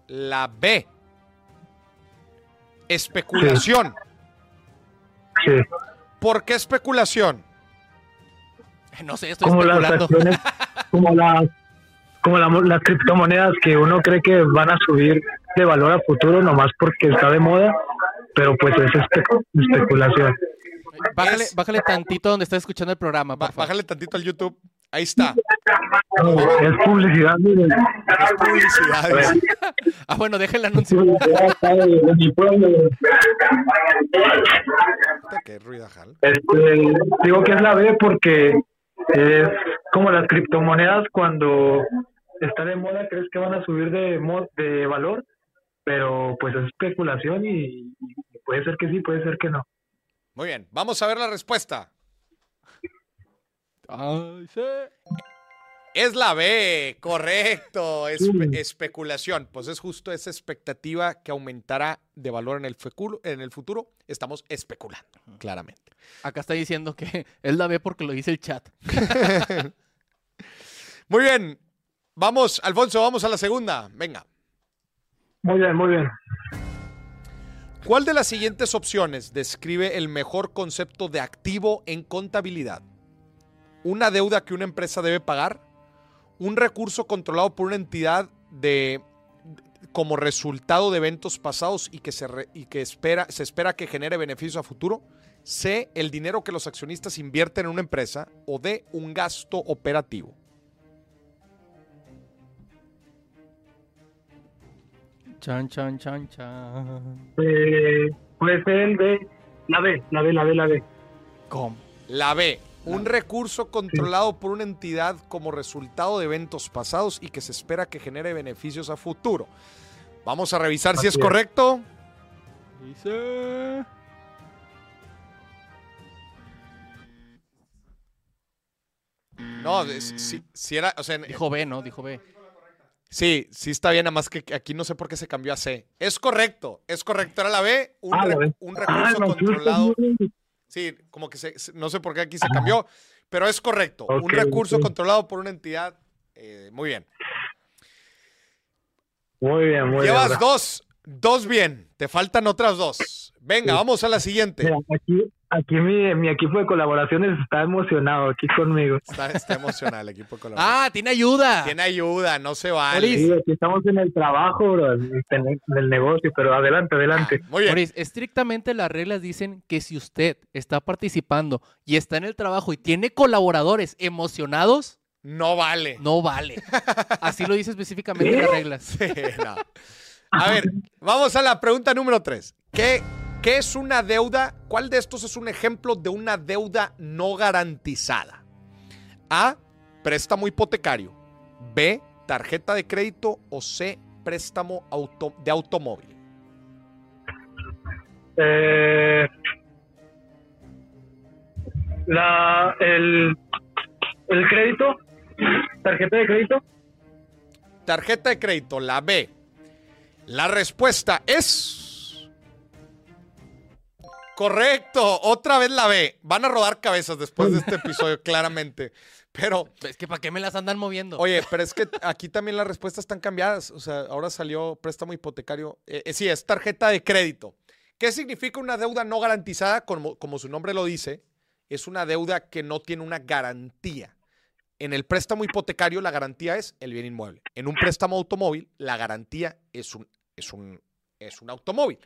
La B. Especulación. Sí. ¿Por qué especulación? No sé, estoy Como las especulando. acciones, como las como la- las criptomonedas que uno cree que van a subir de valor a futuro nomás porque está de moda, pero pues es espe- especulación. Bájale, bájale tantito donde estás escuchando el programa, Ba- por favor. bájale tantito al YouTube. Ahí está. Es publicidad, miren. Es publicidad. Ah, bueno, deja el anuncio. Qué ruidajal. Este, digo que es la B porque es como las criptomonedas cuando está de moda, crees que van a subir de, mo- de valor, pero pues es especulación y, y puede ser que sí, puede ser que no. Muy bien. Vamos a ver la respuesta. Ay, sí. Es la B, correcto. Es Sí. especulación. Pues es justo esa expectativa que aumentará de valor en el, feculo- en el futuro. Estamos especulando, claramente. Acá está diciendo que él la ve porque lo dice el chat. Muy bien. Vamos, Alfonso, vamos a la segunda. Venga. Muy bien, muy bien. ¿Cuál de las siguientes opciones describe el mejor concepto de activo en contabilidad? ¿Una deuda que una empresa debe pagar? ¿Un recurso controlado por una entidad de como resultado de eventos pasados y que se, re- y que espera, se espera que genere beneficio a futuro? C. El dinero que los accionistas invierten en una empresa. O D. Un gasto operativo. Chan, chan, chan, chan. Eh, puede ser el B, la B, la B, la B, la B. ¿Cómo? La B. Un recurso controlado por una entidad como resultado de eventos pasados y que se espera que genere beneficios a futuro. Vamos a revisar si es correcto. Dice. No, es- si, si era, o sea, en- Dijo B, ¿no? Dijo B. sí, sí está bien, nada más que aquí no sé por qué se cambió a C. Es correcto, es correcto, era la B, un, Ah, la re- B. un Ah, recurso no, controlado. sí, sí, sí. Sí, como que se, no sé por qué aquí se cambió, pero es correcto. un recurso controlado por una entidad. eh, muy bien. Muy bien, muy Llevas bien. dos, dos bien. Te faltan otras dos. Venga, Sí. vamos a la siguiente. Mira, aquí, aquí mi, mi equipo de colaboraciones está emocionado aquí conmigo. Está, está emocional el equipo de colaboración. Ah, tiene ayuda. Tiene ayuda, no se vale. Sí, aquí estamos en el trabajo, bro, en el negocio, pero adelante, adelante. Muy bien. Maurice, estrictamente las reglas dicen que si usted está participando y está en el trabajo y tiene colaboradores emocionados, No vale. no vale. Así lo dice específicamente las reglas. Sí, no. A ver, vamos a la pregunta número tres. ¿Qué, ¿Qué es una deuda? ¿Cuál de estos es un ejemplo de una deuda no garantizada? A. Préstamo hipotecario. B. Tarjeta de crédito. O C. Préstamo auto- de automóvil. Eh, la, el, el crédito, tarjeta de crédito, Tarjeta de crédito, la B. La respuesta es. Correcto, otra vez la B. Van a rodar cabezas después de este episodio, claramente. Pero, Es que ¿para qué me las andan moviendo? oye, pero es que aquí también las respuestas están cambiadas. O sea, ahora salió préstamo hipotecario. Eh, eh, sí, es tarjeta de crédito. ¿Qué significa una deuda no garantizada? Como, como su nombre lo dice, es una deuda que no tiene una garantía. En el préstamo hipotecario la garantía es el bien inmueble. En un préstamo automóvil la garantía es un, es un, es un automóvil.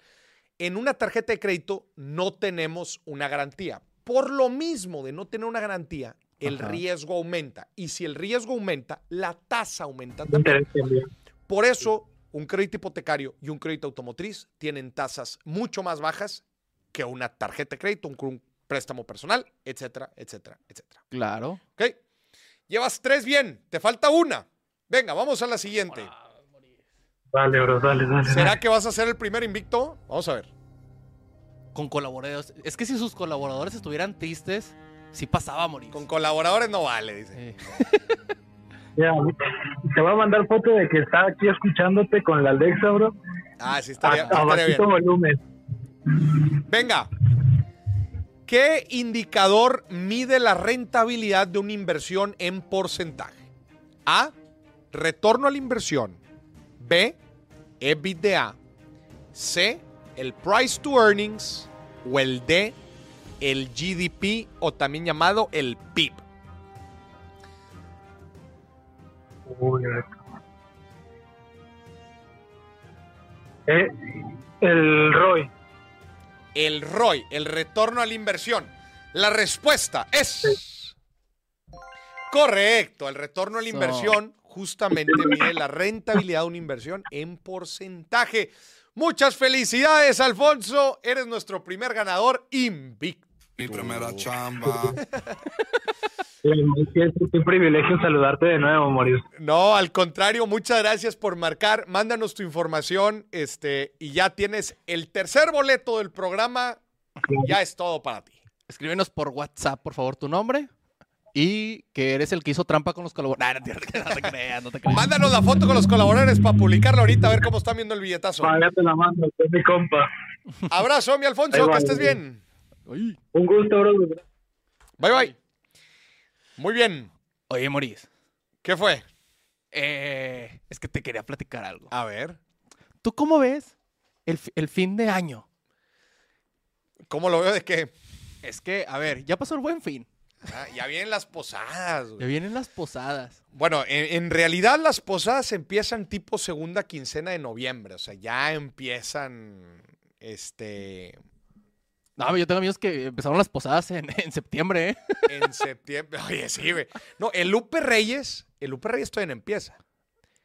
En una tarjeta de crédito no tenemos una garantía. Por lo mismo de no tener una garantía, el Ajá. riesgo aumenta. Y si el riesgo aumenta, la tasa aumenta también. Por eso, un crédito hipotecario y un crédito automotriz tienen tasas mucho más bajas que una tarjeta de crédito, un, un préstamo personal, etcétera, etcétera, etcétera. Claro. ¿Ok? Llevas tres bien, te falta una. Venga, vamos a la siguiente. Dale, bro, dale, dale. ¿Será dale. que vas a ser el primer invicto? Vamos a ver. Con colaboradores. Es que si sus colaboradores estuvieran tristes, sí pasaba a morir. Con colaboradores no vale, dice. Eh, Ya, te voy a mandar foto de que está aquí escuchándote con la Alexa, bro. Ah, sí, A, estaría, a estaría bien. volumen. Venga. ¿Qué indicador mide la rentabilidad de una inversión en porcentaje? A. Retorno a la inversión. B. EBITDA. C. El price to earnings. O el D. El GDP o también llamado el PIB. Uy, eh, el ROI. El ROI, el retorno a la inversión. La respuesta es correcto. El retorno a la inversión justamente mide la rentabilidad de una inversión en porcentaje. Muchas felicidades, Alfonso. Eres nuestro primer ganador invicto. Mi primera chamba. Es un privilegio saludarte de nuevo, Moris. No, al contrario, muchas gracias por marcar. Mándanos tu información, este, y ya tienes el tercer boleto del programa. Ya es todo para ti. Escríbenos por WhatsApp, por favor, tu nombre. Y que eres el que hizo trampa con los colaboradores. No, no, te- creas, no te creas. Mándanos la foto con los colaboradores para publicarla ahorita a ver cómo están viendo el billetazo. ya te la mando, es mi compa. Abrazo, mi Alfonso, que estés bien. Uy. Un gusto, bro. Bye, bye. Muy bien. Oye, Moris. ¿Qué fue? eh, es que te quería platicar algo. A ver, ¿Tú cómo ves el, el fin de año? ¿cómo lo veo de que Es que, a ver, ya pasó el buen fin. Ah, ya vienen las posadas? güey. Ya vienen las posadas. Bueno, en, en realidad las posadas empiezan tipo segunda quincena de noviembre. O sea, ya empiezan, este, No, yo tengo amigos que empezaron las posadas en, en septiembre, ¿eh? en septiembre. Oye, sí, güey. No, el Lupe Reyes, el Lupe Reyes todavía no empieza.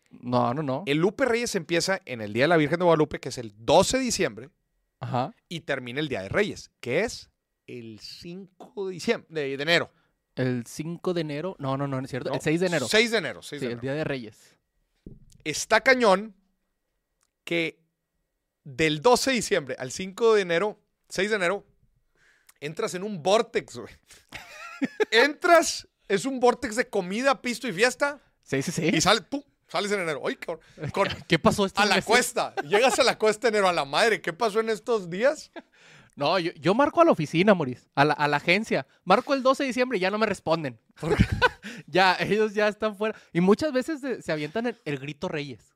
No, no, no. El Lupe Reyes empieza en el Día de la Virgen de Guadalupe, que es el 12 de diciembre, Ajá. y termina el Día de Reyes, que es el 5 de diciembre, de, enero. El 5 de enero. No, no, no, no es cierto. ¿no? El 6 de enero. 6 de enero, 6 Sí, de el enero. Día de Reyes. Está cañón que del 12 de diciembre al 5 de enero, 6 de enero, entras en un vortex, güey. entras, es un vortex de comida, pisto y fiesta, Sí, sí, sí. y sales, ¡pum! Sales en enero. Con- ¿Qué pasó estos a la meses? cuesta. Llegas a la cuesta de enero, a la madre. ¿Qué pasó en estos días? No, yo, yo marco a la oficina, Moris. A la, a la agencia. Marco el 12 de diciembre y ya no me responden. ya, ellos ya están fuera. Y muchas veces se, se avientan el, el grito Reyes.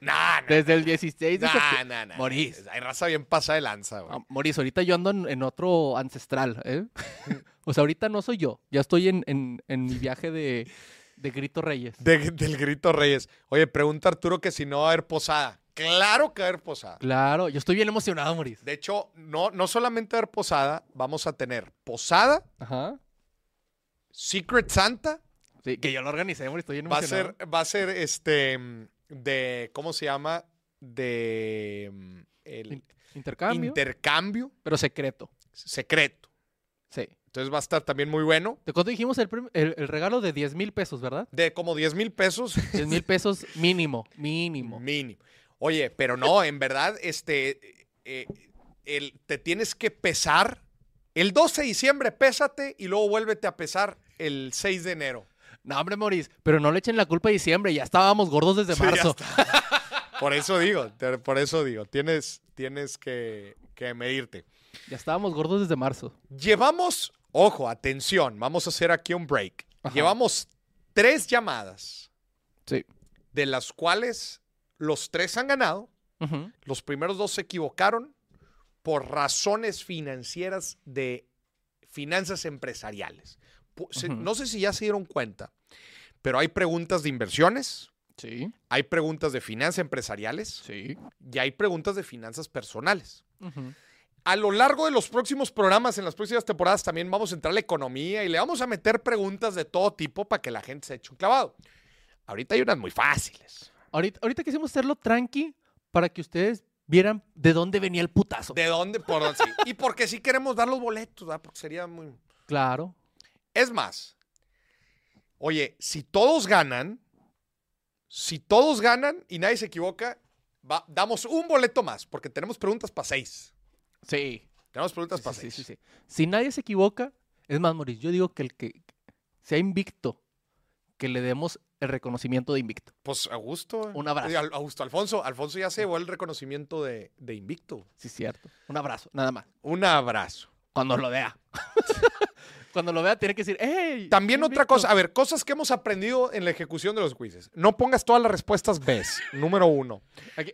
Nah, nah, Desde el 16 de nah, septiembre. Morís. Hay raza bien pasada de lanza, güey. Ah, Moris, ahorita yo ando en, en otro ancestral, ¿eh? o sea, ahorita no soy yo. Ya estoy en, en- en mi viaje de, de grito Reyes. De- del grito Reyes. Oye, pregunta Arturo que si no va a haber posada. Claro que va a haber posada. Claro, yo estoy bien emocionado, Moris. De hecho, no, no solamente va a haber posada, vamos a tener posada, Ajá. Secret Santa, Sí, que yo lo organicé, Moris. Estoy bien va a ser, va a ser este de, ¿cómo se llama? De mm, el Intercambio, intercambio pero secreto. secreto. Sí. Entonces va a estar también muy bueno. ¿De cuánto dijimos el, el regalo de 10 mil pesos, verdad? De como 10 mil pesos 10 mil pesos mínimo, mínimo. mínimo. Oye, pero no, en verdad, este, eh, el- te tienes que pesar. El 12 de diciembre, pésate y luego vuélvete a pesar el 6 de enero. No, hombre, Moris, pero no le echen la culpa a diciembre. Ya estábamos gordos desde marzo. Por eso digo, te- por eso digo, tienes, tienes que, que medirte. Ya estábamos gordos desde marzo. Llevamos, ojo, atención, vamos a hacer aquí un break. Ajá. Llevamos tres llamadas, Sí. de las cuales los tres han ganado. Los primeros dos se equivocaron por razones financieras de finanzas empresariales. No sé si ya se dieron cuenta, pero hay preguntas de inversiones, Sí, hay preguntas de finanzas empresariales sí. y hay preguntas de finanzas personales. A lo largo de los próximos programas, en las próximas temporadas, también vamos a entrar a la economía y le vamos a meter preguntas de todo tipo para que la gente se eche un clavado. Ahorita hay unas muy fáciles. Ahorita, ahorita quisimos hacerlo tranqui para que ustedes vieran de dónde venía el putazo. ¿De dónde? Por, sí. Y porque sí queremos dar los boletos, ¿verdad? Porque sería muy... Claro. Es más, oye, si todos ganan, si todos ganan y nadie se equivoca, va- damos un boleto más, porque tenemos preguntas para seis. Sí. Tenemos preguntas Sí, para sí, seis. sí, sí. Si nadie se equivoca, es más, Moris, yo digo que el que sea invicto, que le demos el reconocimiento de invicto. Pues a gusto. Un abrazo. Eh, Al- Augusto Alfonso. Alfonso ya se llevó el reconocimiento de, de Invicto. Sí, cierto. Un abrazo, nada más. Un abrazo. Cuando lo vea. Cuando lo vea, tiene que decir, ¡Ey! También otra invicto". cosa, a ver, cosas que hemos aprendido en la ejecución de los quizzes. No pongas todas las respuestas B. Número uno.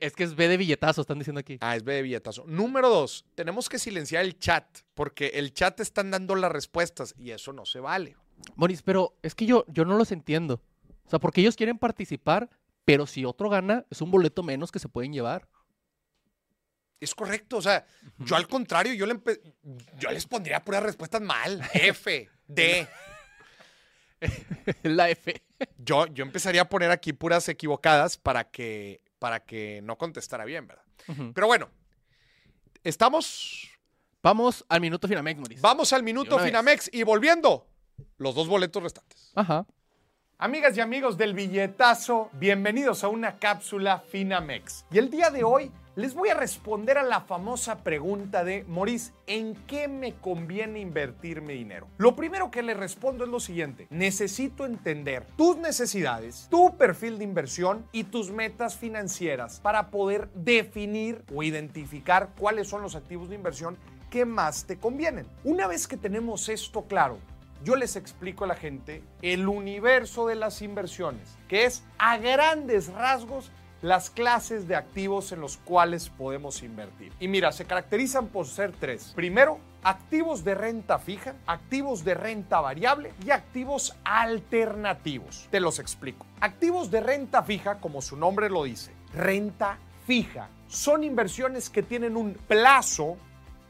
Es que es B de billetazo, están diciendo aquí. Ah, es B de billetazo. Número dos, tenemos que silenciar el chat, porque el chat están dando las respuestas y eso no se vale. Moris, pero es que yo, yo no los entiendo. O sea, porque ellos quieren participar, pero si otro gana, es un boleto menos que se pueden llevar. Es correcto. O sea, yo al contrario, yo, le yo les pondría puras respuestas mal. F, D. La F. Yo, yo empezaría a poner aquí puras equivocadas para que, para que no contestara bien, ¿verdad? Pero bueno, estamos. Vamos al minuto Finamex, Moris. Vamos al minuto vez. Finamex y volviendo, los dos boletos restantes. Ajá. Amigas y amigos del billetazo, bienvenidos a una cápsula Finamex. Y el día de hoy les voy a responder a la famosa pregunta de Maurice, ¿en qué me conviene invertir mi dinero? Lo primero que le respondo es lo siguiente, necesito entender tus necesidades, tu perfil de inversión y tus metas financieras para poder definir o identificar cuáles son los activos de inversión que más te convienen. Una vez que tenemos esto claro, yo les explico a la gente el universo de las inversiones, que es a grandes rasgos las clases de activos en los cuales podemos invertir. Y mira, se caracterizan por ser tres. Primero, activos de renta fija, activos de renta variable y activos alternativos. Te los explico. Activos de renta fija, como su nombre lo dice, renta fija, son inversiones que tienen un plazo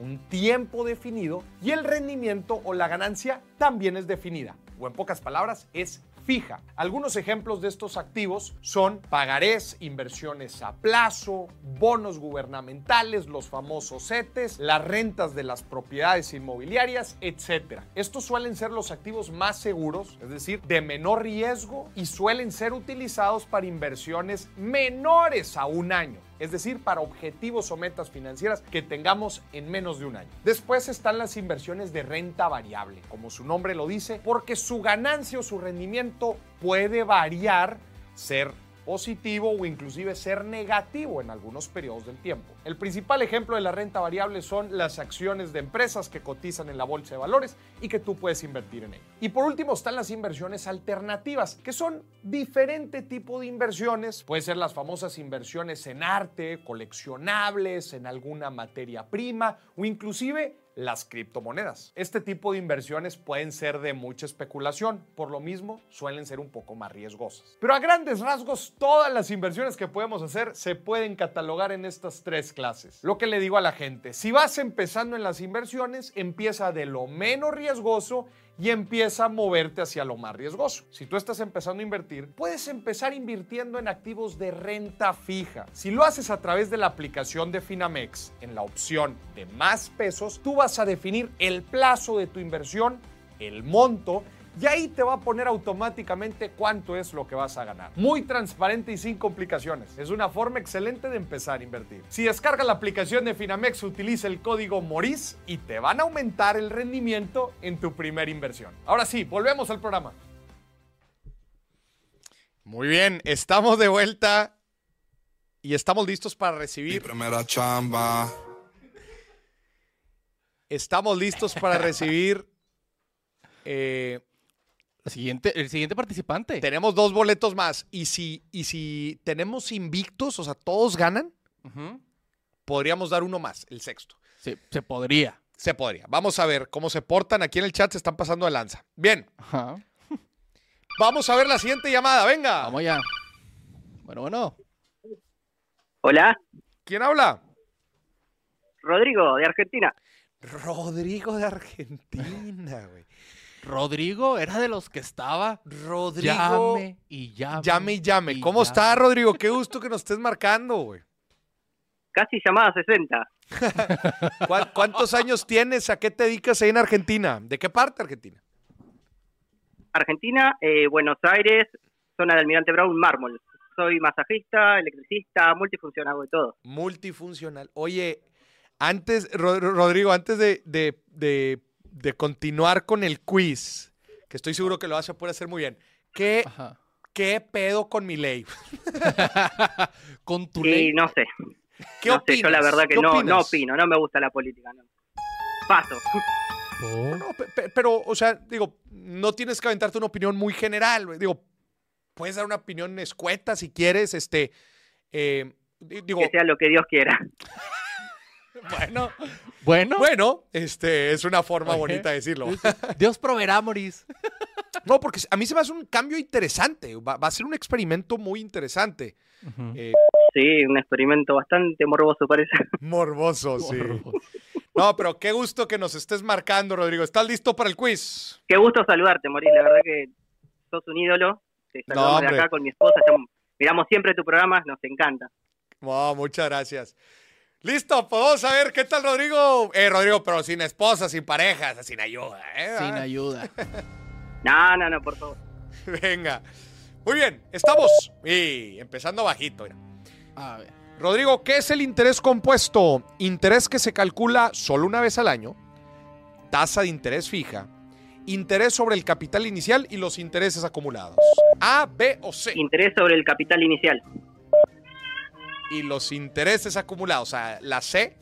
un tiempo definido y el rendimiento o la ganancia también es definida, o en pocas palabras, es fija. Algunos ejemplos de estos activos son pagarés, inversiones a plazo, bonos gubernamentales, los famosos CETES, las rentas de las propiedades inmobiliarias, etc. Estos suelen ser los activos más seguros, es decir, de menor riesgo y suelen ser utilizados para inversiones menores a un año es decir, para objetivos o metas financieras que tengamos en menos de un año. Después están las inversiones de renta variable, como su nombre lo dice, porque su ganancia o su rendimiento puede variar, ser positivo o inclusive ser negativo en algunos periodos del tiempo. El principal ejemplo de la renta variable son las acciones de empresas que cotizan en la bolsa de valores y que tú puedes invertir en ello. Y por último están las inversiones alternativas, que son diferente tipo de inversiones. Puede ser las famosas inversiones en arte, coleccionables, en alguna materia prima o inclusive las criptomonedas. Este tipo de inversiones pueden ser de mucha especulación, por lo mismo suelen ser un poco más riesgosas. Pero a grandes rasgos, todas las inversiones que podemos hacer se pueden catalogar en estas tres clases. Lo que le digo a la gente, si vas empezando en las inversiones, empieza de lo menos riesgoso y empieza a moverte hacia lo más riesgoso. Si tú estás empezando a invertir, puedes empezar invirtiendo en activos de renta fija. Si lo haces a través de la aplicación de Finamex, en la opción de más pesos, tú vas a definir el plazo de tu inversión, el monto, y ahí te va a poner automáticamente cuánto es lo que vas a ganar. Muy transparente y sin complicaciones. Es una forma excelente de empezar a invertir. Si descargas la aplicación de Finamex, utiliza el código MORIS y te van a aumentar el rendimiento en tu primera inversión. Ahora sí, volvemos al programa. Muy bien, estamos de vuelta y estamos listos para Mi recibir. primera chamba. Estamos listos para recibir. eh, siguiente, el siguiente participante. tenemos dos boletos más. Y si, y si tenemos invictos, o sea, todos ganan, podríamos dar uno más, el sexto. Sí, se podría. Se podría. Vamos a ver cómo se portan. Aquí en el chat se están pasando de lanza. Bien, Ajá. vamos a ver la siguiente llamada. Venga. Vamos ya. Bueno, bueno. Hola, ¿Quién habla? Rodrigo, de Argentina. Rodrigo de Argentina, güey. Rodrigo era de los que estaba. Rodrigo. Llame y llame. Llame y llame. y ¿Cómo llame. está, Rodrigo? Qué gusto que nos estés marcando, güey. Casi llamada 60. ¿Cuá- ¿Cuántos años tienes? ¿A qué te dedicas ahí en Argentina? ¿De qué parte Argentina? Argentina, eh, Buenos Aires, zona de Almirante Brown, mármol. Soy masajista, electricista, multifuncional, hago de todo. Multifuncional. Oye, antes, Ro- Ro- Rodrigo, antes de, de- de- de continuar con el quiz, que estoy seguro que lo vas a poder hacer muy bien, ¿qué, Ajá. qué pedo con mi ley? Con tu Y ley. no sé, ¿Qué no opinas? sé, yo la verdad que ¿Qué no, no opino, no me gusta la política. no. Paso. Oh. No, pero, o sea, digo, no tienes que aventarte una opinión muy general. Digo, puedes dar una opinión escueta si quieres, este, eh, di- digo, Que sea lo que Dios quiera. bueno, Bueno. bueno, este, es una forma Oye, bonita de decirlo. Dios proveerá, Moris. No, porque a mí se me hace un cambio interesante, va, va a ser un experimento muy interesante. Eh, Sí, un experimento bastante morboso parece. Morboso, sí. Morboso. No, pero qué gusto que nos estés marcando, Rodrigo. ¿Estás listo para el quiz? Qué gusto saludarte, Mauricio. La verdad que sos un ídolo. Te No, saludamos de acá con mi esposa. estamos- miramos siempre tu programa, nos encanta. Oh, muchas gracias. Listo, pues vamos a ver qué tal, Rodrigo. Eh, Rodrigo, pero sin esposa, sin parejas, sin ayuda, ¿eh? Sin Ah, ayuda. No, no, no, por favor. Venga. Muy bien, estamos. Y empezando bajito. mira. A ver. Rodrigo, ¿qué es el interés compuesto? Interés que se calcula solo una vez al año, tasa de interés fija, interés sobre el capital inicial y los intereses acumulados. A, B o C. Interés sobre el capital inicial. Y los intereses acumulados, o sea, la C.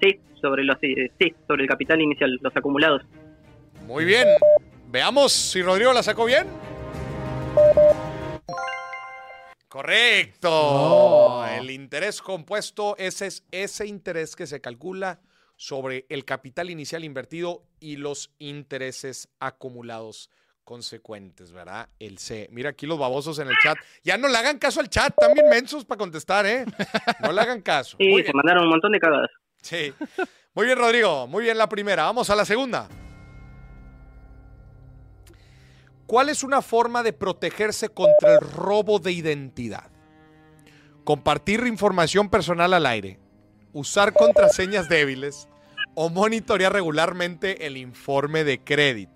Sí, sobre los eh, sí, sobre el capital inicial, los acumulados. Muy bien. Veamos si Rodrigo la sacó bien. Correcto. No. El interés compuesto, ese es ese interés que se calcula sobre el capital inicial invertido y los intereses acumulados consecuentes, ¿verdad? El C. Mira aquí los babosos en el chat. Ya no le hagan caso al chat, también mensos para contestar, ¿eh? No le hagan caso. Sí, Muy se bien. mandaron un montón de cagadas. Sí. Muy bien, Rodrigo. Muy bien la primera. Vamos a la segunda. ¿Cuál es una forma de protegerse contra el robo de identidad? Compartir información personal al aire, usar contraseñas débiles o monitorear regularmente el informe de crédito.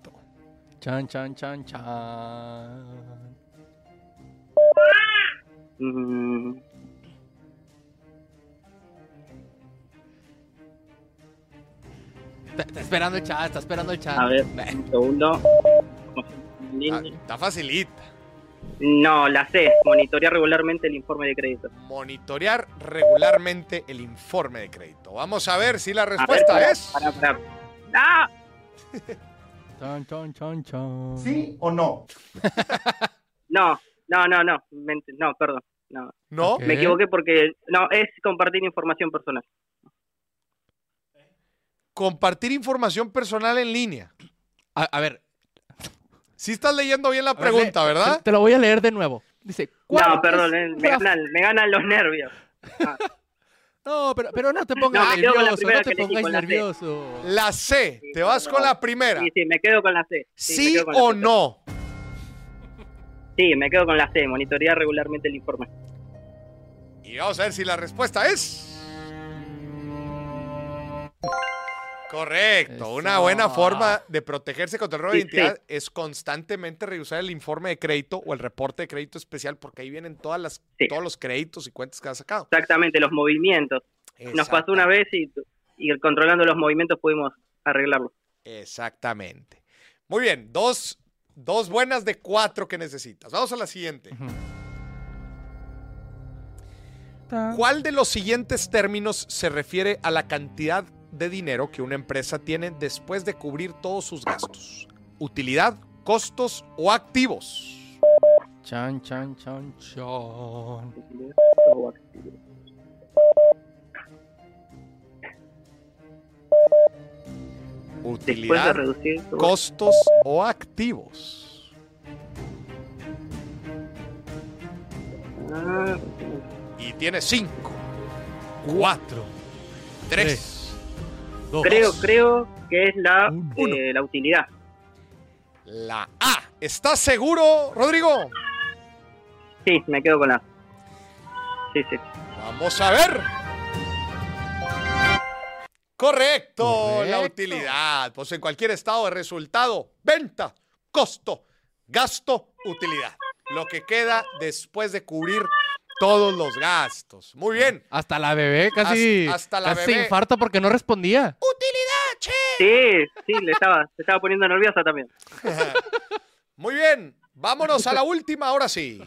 Chan, chan, chan, chan. Mm, Está, está esperando el chat, está esperando el chat. a ver, Nah. un segundo. Está, está facilita. No, la C, monitorear regularmente el informe de crédito. Monitorear regularmente el informe de crédito. Vamos a ver si la ver, respuesta es... pará, pará. ¡Ah! ¿Sí o no? No, no, no, no, no, perdón. No, me equivoqué porque no, es compartir información personal. Compartir información personal en línea. A, a ver. Si estás leyendo bien la a pregunta, le- ¿verdad? Te, te lo voy a leer de nuevo. Dice, ¿cuál No, perdón, es me ganan, me ganan los nervios. Ah, No, pero, pero no te pongas No, nervioso, no te C. nervioso. La C, Sí, te vas no, con la primera. Sí, sí, me quedo con la C. Sí, me ¿Sí quedo con la o C. no? Sí, me quedo con la C, monitorear regularmente el informe. Y vamos a ver si la respuesta es. Correcto. Eso. Una buena forma de protegerse contra el robo de Sí, sí. identidad es constantemente revisar el informe de crédito o el reporte de crédito especial porque ahí vienen todas las, Sí. todos los créditos y cuentas que has sacado. Exactamente, los movimientos. Nos pasó una vez y, y controlando los movimientos pudimos arreglarlo. Exactamente. Muy bien, dos, dos buenas de cuatro que necesitas. Vamos a la siguiente. ¿Cuál de los siguientes términos se refiere a la cantidad de dinero que una empresa tiene después de cubrir todos sus gastos? ¿Utilidad, costos o activos? Chan, chan, chan, chan. De Utilidad, reducir todo- costos o activos. Ah, Y tiene cinco, cuatro, tres, dos. creo, creo que es la, eh, la utilidad. La A. ¿Estás seguro, Rodrigo? Sí, me quedo con la. Sí, sí. Vamos a ver. Correcto, la Correcto. utilidad. Pues en cualquier estado de resultado, venta, costo, gasto, utilidad. Lo que queda después de cubrir todos los gastos. Muy bien. Hasta la bebé casi, Hasta- hasta la casi bebé. se infarta porque no respondía. Utilidad, che. Sí, sí, le estaba, se estaba poniendo nerviosa también. Muy bien. Vámonos a la última, ahora sí.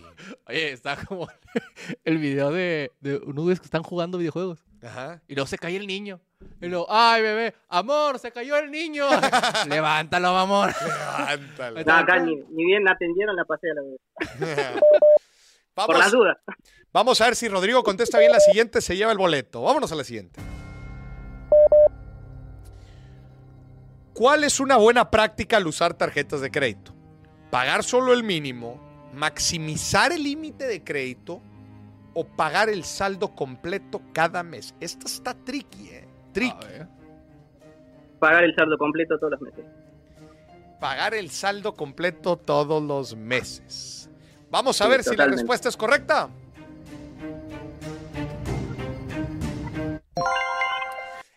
Oye, está como el video de, de unos que están jugando videojuegos. Ajá. Y luego se cae el niño. Y luego, ay, bebé, amor, se cayó el niño. Levántalo, amor. Levántalo. No, acá ni, ni bien atendieron la pasé a la vez. Vamos, Por las dudas. vamos a ver si Rodrigo contesta bien la siguiente, se lleva el boleto. Vámonos a la siguiente. ¿Cuál es una buena práctica al usar tarjetas de crédito? Pagar solo el mínimo, maximizar el límite de crédito o pagar el saldo completo cada mes? Esta está tricky, ¿eh? Tricky. Pagar el saldo completo todos los meses. Pagar el saldo completo todos los meses. Vamos a Sí, ver si la respuesta es correcta.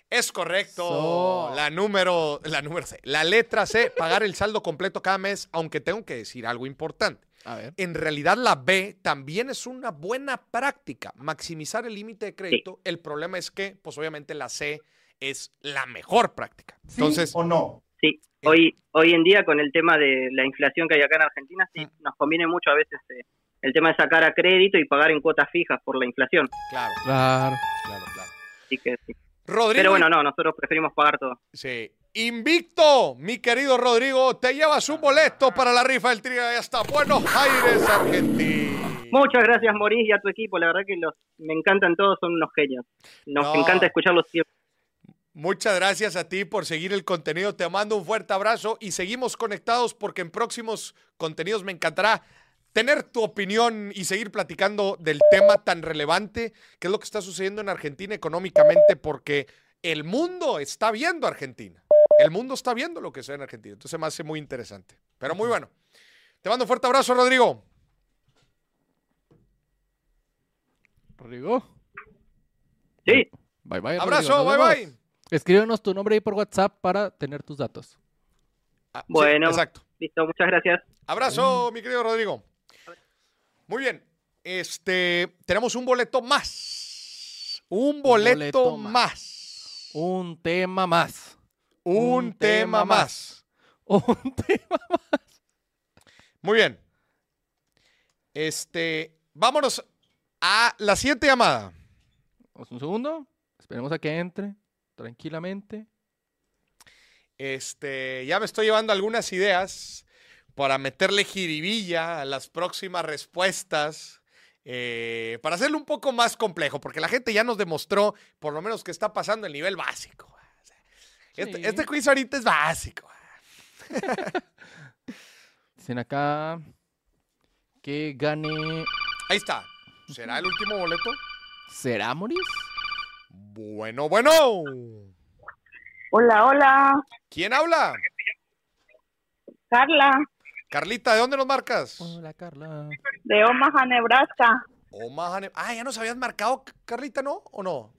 Es correcto. So. La número, la número C. La letra C, pagar el saldo completo cada mes, aunque tengo que decir algo importante. A ver. En realidad la B también es una buena práctica, maximizar el límite de crédito. El problema es que, pues obviamente la C es la mejor práctica. Entonces, o no? Sí, hoy, hoy en día con el tema de la inflación que hay acá en Argentina, sí, Mm. nos conviene mucho a veces eh, el tema de sacar a crédito y pagar en cuotas fijas por la inflación. claro, Claro. claro, claro. Así que sí. Rodrigo, Pero bueno, no, nosotros preferimos pagar todo. Sí. Invicto, mi querido Rodrigo, te llevas un boleto para la rifa del Triga y hasta Buenos Aires, Argentina. Muchas gracias, Maurice, y a tu equipo. La verdad que los, me encantan todos, son unos genios. Nos No. encanta escucharlos siempre. Muchas gracias a ti por seguir el contenido. Te mando un fuerte abrazo y seguimos conectados porque en próximos contenidos me encantará tener tu opinión y seguir platicando del tema tan relevante que es lo que está sucediendo en Argentina económicamente porque el mundo está viendo a Argentina. El mundo está viendo lo que sucede en Argentina. Entonces me hace muy interesante. Pero muy bueno. Te mando un fuerte abrazo, Rodrigo. Rodrigo. Sí, Bye bye. Abrazo, Rodrigo, bye bye. Escríbenos tu nombre ahí por WhatsApp para tener tus datos. Ah, sí, Bueno. exacto. listo, muchas gracias. Abrazo, mi querido Rodrigo. Muy bien. Este, tenemos un boleto más. Un boleto, boleto más. más. Un tema más. Un, un tema, tema más. Un tema más. Muy bien. Este, vámonos a la siguiente llamada. Vamos Un segundo. Esperemos a que entre tranquilamente. Este, ya me estoy llevando algunas ideas para meterle jiribilla a las próximas respuestas. eh, para hacerlo un poco más complejo, porque la gente ya nos demostró, por lo menos, que está pasando el nivel básico. O sea, este, este quiz ahorita es básico. Dicen acá que gane. Ahí está. ¿Será el último boleto? ¿Será Moris? Bueno, bueno. Hola, hola, ¿Quién habla? Carla, Carlita, ¿de dónde nos marcas? Hola, Carla. de Omaha, Nebraska. Omaha, Ne- Ah, ya nos habías marcado, Carlita, ¿no? ¿O no?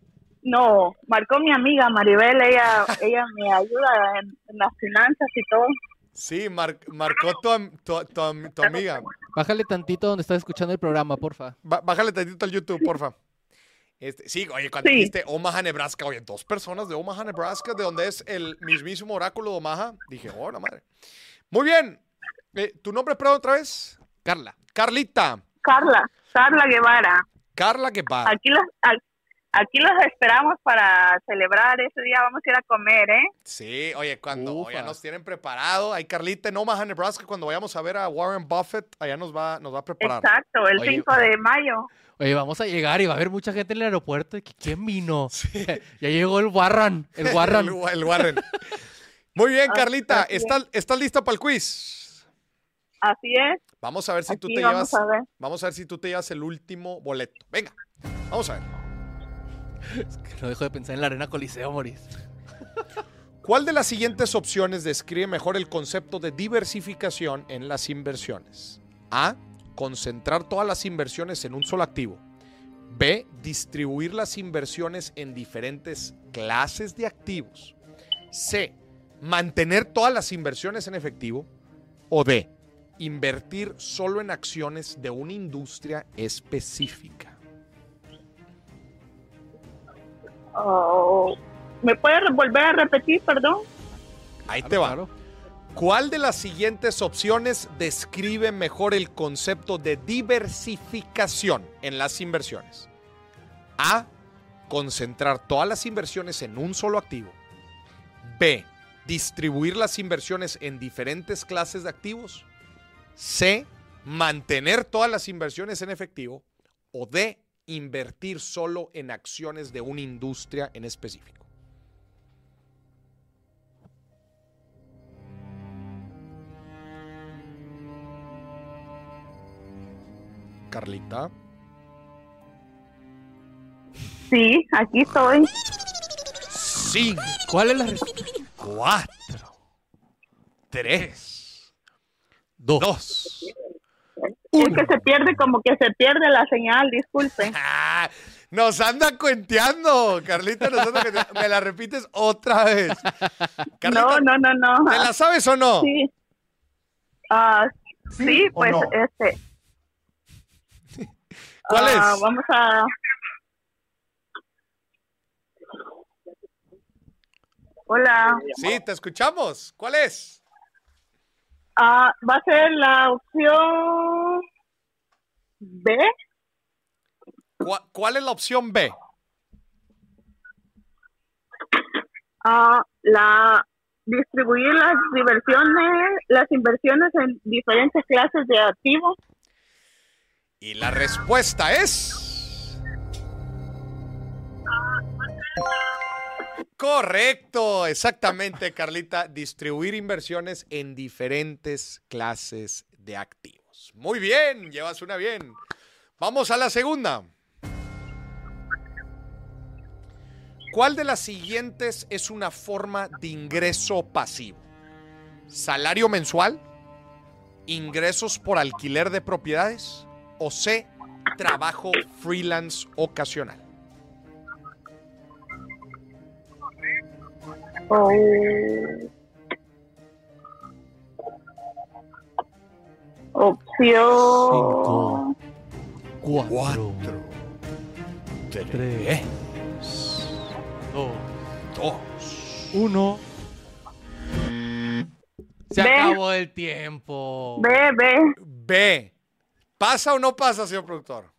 No, marcó mi amiga Maribel, ella, ella me ayuda en, en las finanzas y todo. Sí, mar- marcó tu, am- tu- tu am- tu amiga. Bájale tantito donde estás escuchando el programa, porfa. Ba- bájale tantito al YouTube, porfa. Este, sí, oye, cuando Sí. dijiste Omaha, Nebraska, oye, dos personas de Omaha, Nebraska, de donde es el mismísimo oráculo de Omaha, dije, oh, la madre. Muy bien. Eh, ¿Tu nombre, perdón, otra vez? Carla. Carlita. Carla, Carla Guevara. Carla Guevara. Aquí los, a- aquí los esperamos para celebrar ese día, vamos a ir a comer, ¿eh? Sí, oye, cuando Ufa. ya nos tienen preparado, hay Carlita en Omaha, Nebraska, cuando vayamos a ver a Warren Buffett, allá nos va, nos va a preparar. Exacto, el Oye. 5 de mayo. Oye, vamos a llegar y va a haber mucha gente en el aeropuerto. ¿Qui- ¿Quién vino? ya llegó el Warren. El Warren. El, Wa- el Warren. Muy bien, Ah, Carlita. ¿estás, ¿estás lista para el quiz? Así es, Vamos a ver si tú te vamos llevas. a ver. Vamos a ver si tú te llevas el último boleto. Venga, vamos a ver. Es que no dejo de pensar en la arena Coliseo, Moris. ¿Cuál de las siguientes opciones describe mejor el concepto de diversificación en las inversiones? A. Concentrar todas las inversiones en un solo activo. B. Distribuir las inversiones en diferentes clases de activos. C. Mantener todas las inversiones en efectivo. O D. Invertir solo en acciones de una industria específica. Oh, ¿Me puede volver a repetir, perdón? Ahí Claro, te va. ¿Cuál de las siguientes opciones describe mejor el concepto de diversificación en las inversiones? A. Concentrar todas las inversiones en un solo activo. B. Distribuir las inversiones en diferentes clases de activos. C. Mantener todas las inversiones en efectivo. O D. Invertir solo en acciones de una industria en específico. Carlita. Sí, aquí estoy. Cinco, ¿Cuál es la respuesta? cuatro, tres, dos. Es que se pierde, como que se pierde la señal, disculpe. Ah, nos anda cuenteando, Carlita, nos anda cuenteando. Me la repites otra vez. Carlita, No, no, no, no. ¿Te la sabes o no? Sí. Ah, sí, pues no? este. ¿Cuál ah, es? Vamos a. Hola. Sí, te escuchamos. ¿Cuál es? Ah, va a ser la opción B. ¿Cuál, cuál es la opción B? Ah, la distribuir las diversiones, las inversiones en diferentes clases de activos. Y la respuesta es. Correcto, exactamente, Carlita. Distribuir inversiones en diferentes clases de activos. Muy bien, llevas una bien. Vamos a la segunda. ¿Cuál de las siguientes es una forma de ingreso pasivo? ¿Salario mensual? ¿Ingresos por alquiler de propiedades? ¿O C, trabajo freelance ocasional? O opción Cinco, cuatro, tres, tres, dos, dos. uno. Se acabó el tiempo. B, B. B. ¿Pasa o no pasa, señor productor?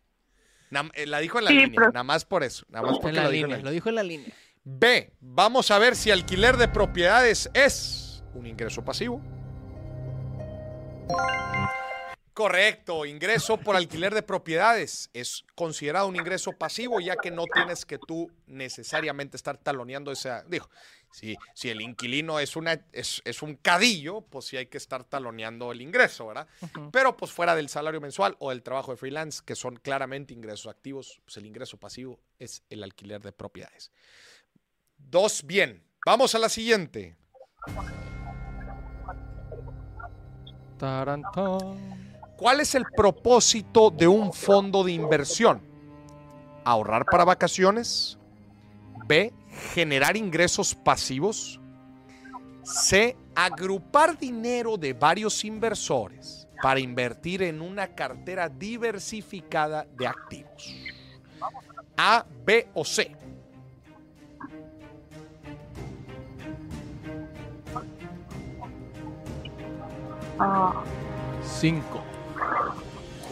Eh, la dijo en la Sí, línea, pero- nada más por eso. Nada más porque En la lo dijo en línea, la lo dijo en la línea. B. Vamos a ver si alquiler de propiedades es un ingreso pasivo. Correcto, ingreso por alquiler de propiedades es considerado un ingreso pasivo ya que no tienes que tú necesariamente estar taloneando esa, digo, si, si el inquilino es, una, es, es un cadillo, pues sí hay que estar taloneando el ingreso, ¿verdad? Pero pues fuera del salario mensual o del trabajo de freelance, que son claramente ingresos activos, pues el ingreso pasivo es el alquiler de propiedades. Dos, bien. Vamos a la siguiente. ¿Cuál es el propósito de un fondo de inversión? ¿Ahorrar para vacaciones? B. Generar ingresos pasivos. C. Agrupar dinero de varios inversores para invertir en una cartera diversificada de activos. A, B o C. Ah, Cinco,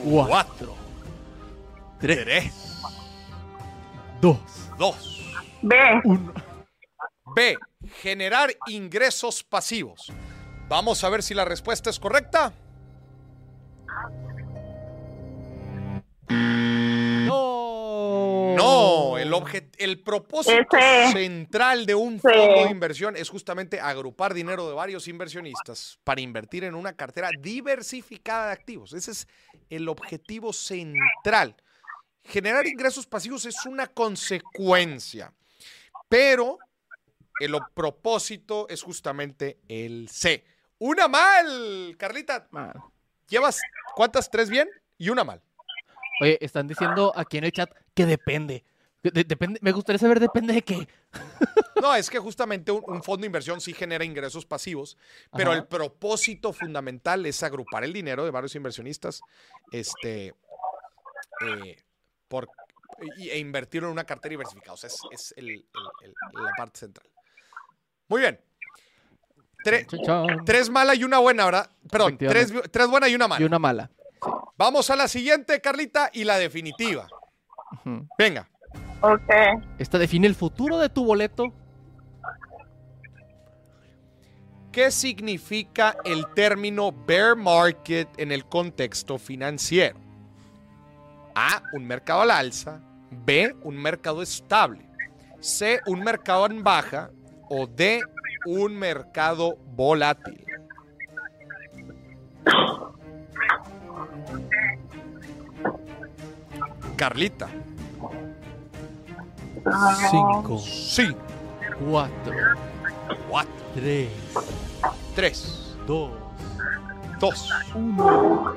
Cuatro, tres, tres, dos, dos. B. uno. B. Generar ingresos pasivos. Vamos a ver si la respuesta es correcta. No. No, el, el propósito Ese. central de un Sí. fondo de inversión es justamente agrupar dinero de varios inversionistas para invertir en una cartera diversificada de activos. Ese es el objetivo central. Generar ingresos pasivos es una consecuencia, pero el propósito es justamente el C. Una mal, Carlita. Man. ¿Llevas cuántas? ¿Tres bien? Y una mal. Oye, están diciendo aquí en el chat que depende. De- depende. Me gustaría saber depende de qué. No, es que justamente un, un fondo de inversión sí genera ingresos pasivos, pero Ajá. el propósito fundamental es agrupar el dinero de varios inversionistas este, eh, por, e invertirlo en una cartera diversificada. O sea, es, es el- el- el- la parte central. Muy bien. Tre- tres malas y una buena, ¿verdad? Perdón, tres, tres buenas y una mala. Y una mala. Vamos a la siguiente, Carlita, y la definitiva. Venga. Ok. Esta define el futuro de tu boleto. ¿Qué significa el término bear market en el contexto financiero? A, un mercado al alza. B, un mercado estable. C, un mercado en baja. O D, un mercado volátil. Carlita. 5, Sí. 4, Cuatro, 3, tres, 2, dos, 1.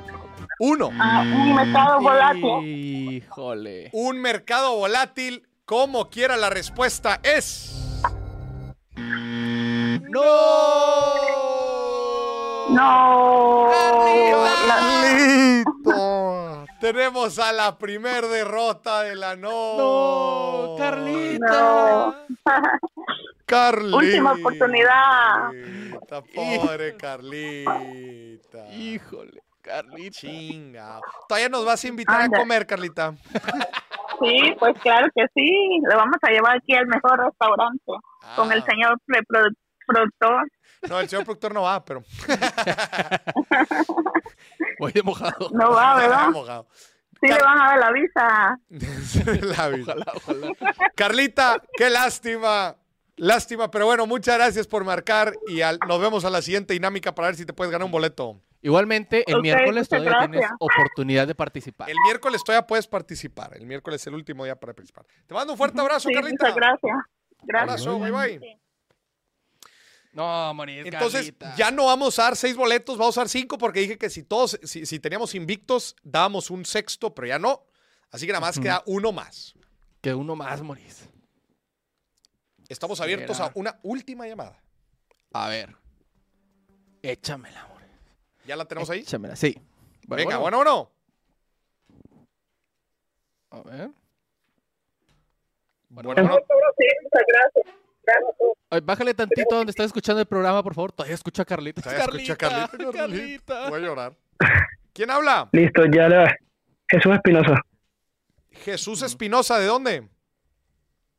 uno. Ah, un mercado volátil. Híjole. Un mercado volátil, como quiera la respuesta es. ¡No! No. La- ¡Carlito! Tenemos a la primer derrota de la no. No, Carlita. No. Carlita. Última oportunidad. Pobre Carlita. Híjole, Carlita. Chinga. Todavía nos vas a invitar Anda. a comer, Carlita. Sí, pues claro que sí. Le vamos a llevar aquí al mejor restaurante con el Ah, señor productor. No, el señor productor no va, pero. Voy de mojado. No va, ¿verdad? Mojado. Sí le van a dar la visa. La. Ojalá, ojalá. Carlita, qué lástima. Lástima, pero bueno, muchas gracias por marcar y al- nos vemos a la siguiente dinámica para ver si te puedes ganar un boleto. Igualmente, el miércoles todavía tienes oportunidad de participar. El miércoles todavía puedes participar. El miércoles es el último día para participar. Te mando un fuerte abrazo, Sí, Carlita. muchas gracias. Gracias. Abrazo, bye bye. No, Moris, Entonces, Carlita. ya no vamos a dar seis boletos, vamos a dar cinco porque dije que si todos, si, si teníamos invictos, dábamos un sexto, pero ya no. Así que nada más queda uno más. Que uno más, Moris. Estamos abiertos a una última llamada. A ver. Échamela, Moris. ¿Ya la tenemos ahí? Échamela, sí. Venga, bueno, bueno. A ver. Bueno, bueno. bueno. Sí, muchas gracias. Ay, bájale tantito donde estás escuchando el programa, por favor. Todavía escucha a Carlita. Todavía escucha a Carlita, Carlita. Voy a llorar. ¿Quién habla? Listo, ya le va. Jesús Espinosa, Jesús Espinosa, ¿de dónde?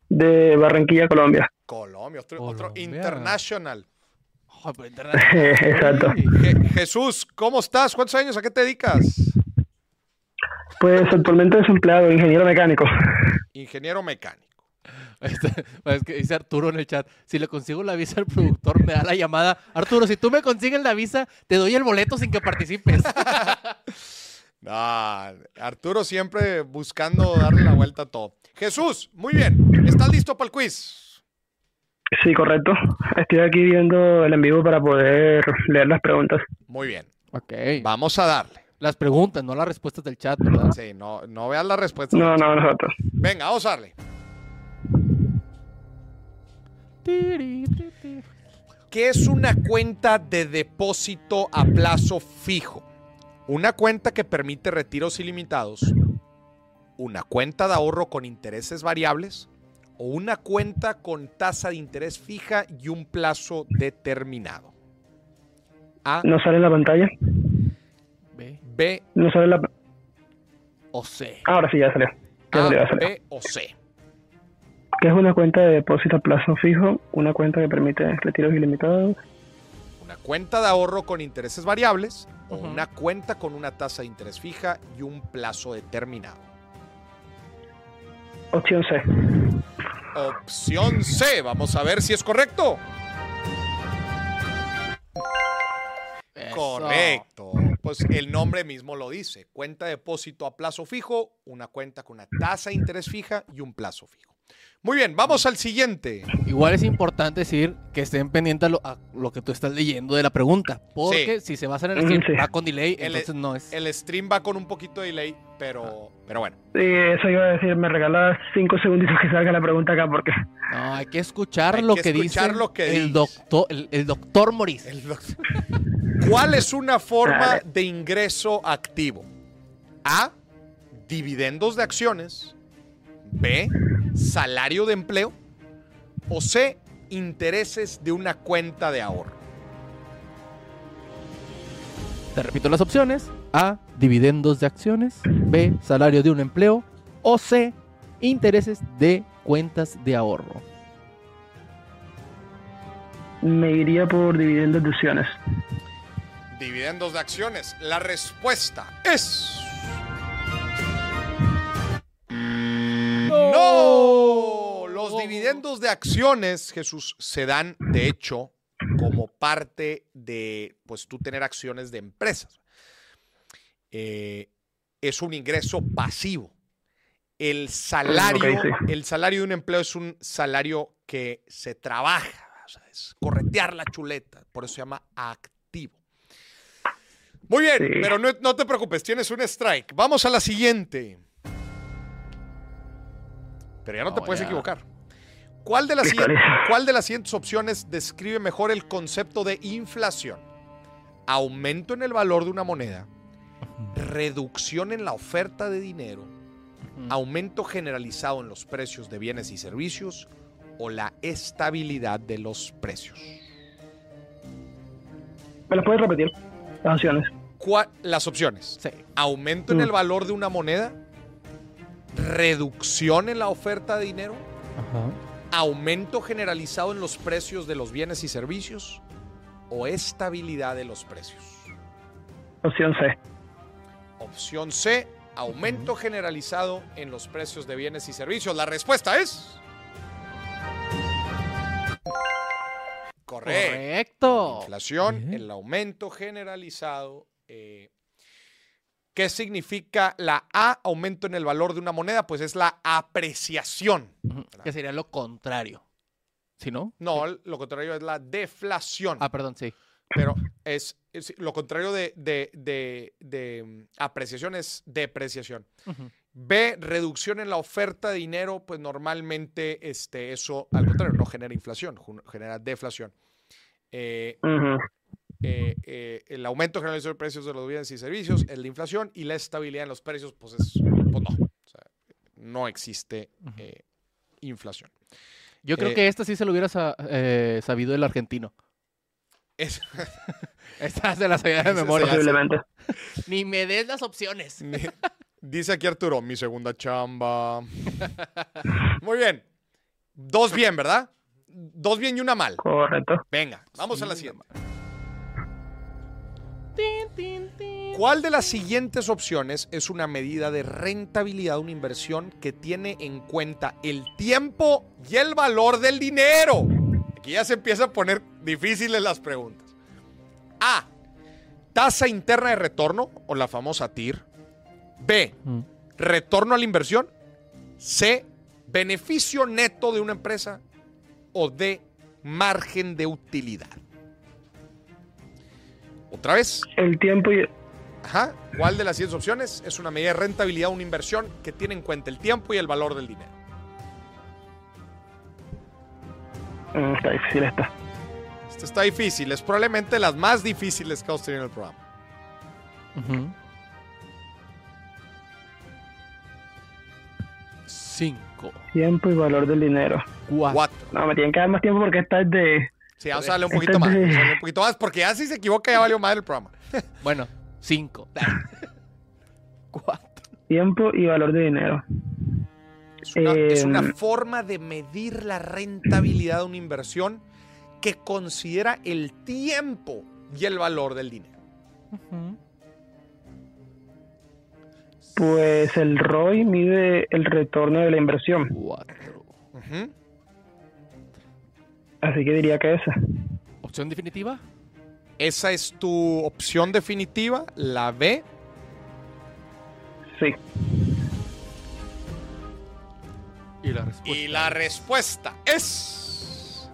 de Barranquilla, Colombia. Colombia, otro, otro Colombia. international. Ay, pero internacional. Exacto. Je- Jesús, ¿cómo estás? ¿Cuántos años? ¿A qué te dedicas? Pues actualmente desempleado, ingeniero mecánico. Ingeniero mecánico. Es que dice Arturo en el chat, si le consigo la visa al productor, me da la llamada. Arturo, si tú me consigues la visa, te doy el boleto sin que participes. No, Arturo siempre buscando darle la vuelta a todo. Jesús, muy bien. ¿Estás listo para el quiz? Sí, correcto. Estoy aquí viendo el en vivo para poder leer las preguntas. Muy bien. ok. Vamos a darle. Las preguntas, no las respuestas del chat, ¿verdad? Sí, no, no veas la respuesta. No, no, nosotros. Venga, vamos a darle. ¿Qué es una cuenta de depósito a plazo fijo? Una cuenta que permite retiros ilimitados, una cuenta de ahorro con intereses variables o una cuenta con tasa de interés fija y un plazo determinado. A, ¿No sale en la pantalla? B B, No sale en la... o C. Ahora sí, ya salió. Ya salió, ya A, salió. B o C. ¿Qué es una cuenta de depósito a plazo fijo? Una cuenta que permite retiros ilimitados. Una cuenta de ahorro con intereses variables o una cuenta con una tasa de interés fija y un plazo determinado. Opción C. Opción C. Vamos a ver si es correcto. Eso. Correcto. Pues el nombre mismo lo dice. Cuenta de depósito a plazo fijo, una cuenta con una tasa de interés fija y un plazo fijo. Muy bien, vamos al siguiente. Igual es importante decir que estén pendientes a lo, a lo que tú estás leyendo de la pregunta. Porque si se basa en el stream, sí. va con delay, El- entonces no es. El stream va con un poquito de delay, pero, pero bueno. Sí, eso iba a decir, me regalas cinco segunditos que salga la pregunta acá porque... No, hay que escuchar Hay lo que que, escuchar dice lo que dice. el doctor, el, el doctor Moris. El doc- ¿Cuál es una forma Dale. de ingreso activo? A. Dividendos de acciones. B. Salario de empleo. O C. Intereses de una cuenta de ahorro. Te repito las opciones. A, dividendos de acciones. B, salario de un empleo. O C, intereses de cuentas de ahorro. Me iría por dividendos de opciones. Dividendos de acciones. La respuesta es. ¡No! Los dividendos de acciones, Jesús, se dan, de hecho, como parte de, pues, tú tener acciones de empresas. Eh, es un ingreso pasivo. El salario, el salario de un empleo es un salario que se trabaja, o sea, es corretear la chuleta, por eso se llama activo. Muy bien, Sí. pero no, no te preocupes, tienes un strike. Vamos a la siguiente. Pero ya no, te puedes ya. equivocar. ¿Cuál de, las siguientes. ¿Cuál de las siguientes opciones describe mejor el concepto de inflación? Aumento en el valor de una moneda, reducción en la oferta de dinero, aumento generalizado en los precios de bienes y servicios o la estabilidad de los precios. ¿Me lo puedes repetir? Las opciones. ¿Cuál- las opciones. Sí. Aumento en Mm. el valor de una moneda, reducción en la oferta de dinero, aumento generalizado en los precios de los bienes y servicios o estabilidad de los precios. Opción C. Opción C, aumento generalizado en los precios de bienes y servicios. La respuesta es... Correcto. Correcto. Inflación, el aumento generalizado. eh, ¿Qué significa la A, aumento en el valor de una moneda? Pues es la apreciación. Ujú, Que sería lo contrario. ¿Sí, no? No, lo contrario es la deflación. Ah, perdón, sí. Pero es, es- lo contrario de, de- de- de, mm, apreciación es depreciación. B, reducción en la oferta de dinero, pues normalmente este, eso, al contrario, no genera inflación, genera deflación. Eh. Eh, eh, el aumento generalizado de precios de los bienes y servicios es la inflación y la estabilidad en los precios, pues, es, pues no. O sea, no existe eh, inflación. Yo creo Eh, que esta sí se lo hubiera sa- eh, sabido el argentino. Es- Esta se la sabía de memoria. Posiblemente. Ni me des las opciones. Dice aquí Arturo, mi segunda chamba. Muy bien. Dos bien, ¿verdad? Dos bien y una mal. Correcto. Venga, vamos a la siguiente. ¿Cuál de las siguientes opciones es una medida de rentabilidad de una inversión que tiene en cuenta el tiempo y el valor del dinero? Aquí ya se empieza a poner difíciles las preguntas. A. Tasa interna de retorno o la famosa TIR. B. Mm. Retorno a la inversión. C. Beneficio neto de una empresa. O D. Margen de utilidad. Otra vez. El tiempo y... Ajá. ¿Cuál de las 10 opciones es una medida de rentabilidad de una inversión que tiene en cuenta el tiempo y el valor del dinero? Mm, está difícil esta. Esta está difícil. Es probablemente las más difíciles que hemos tenido en el programa. Ujú. Cinco. Tiempo y valor del dinero. Cuatro. No, me tienen que dar más tiempo porque esta es de... Sí, vamos a darle un poquito más. vamos a darle un poquito más porque ya si se equivoca ya valió más el programa. Bueno, cinco. Cuatro. Tiempo y valor de dinero. Es una, es una Eh, forma de medir la rentabilidad de una inversión que considera el tiempo y el valor del dinero. Pues el ROI mide el retorno de la inversión. Cuatro. Así que diría que esa. ¿Opción definitiva? Esa es tu opción definitiva, la B. Sí. Y la respuesta. Y la respuesta es...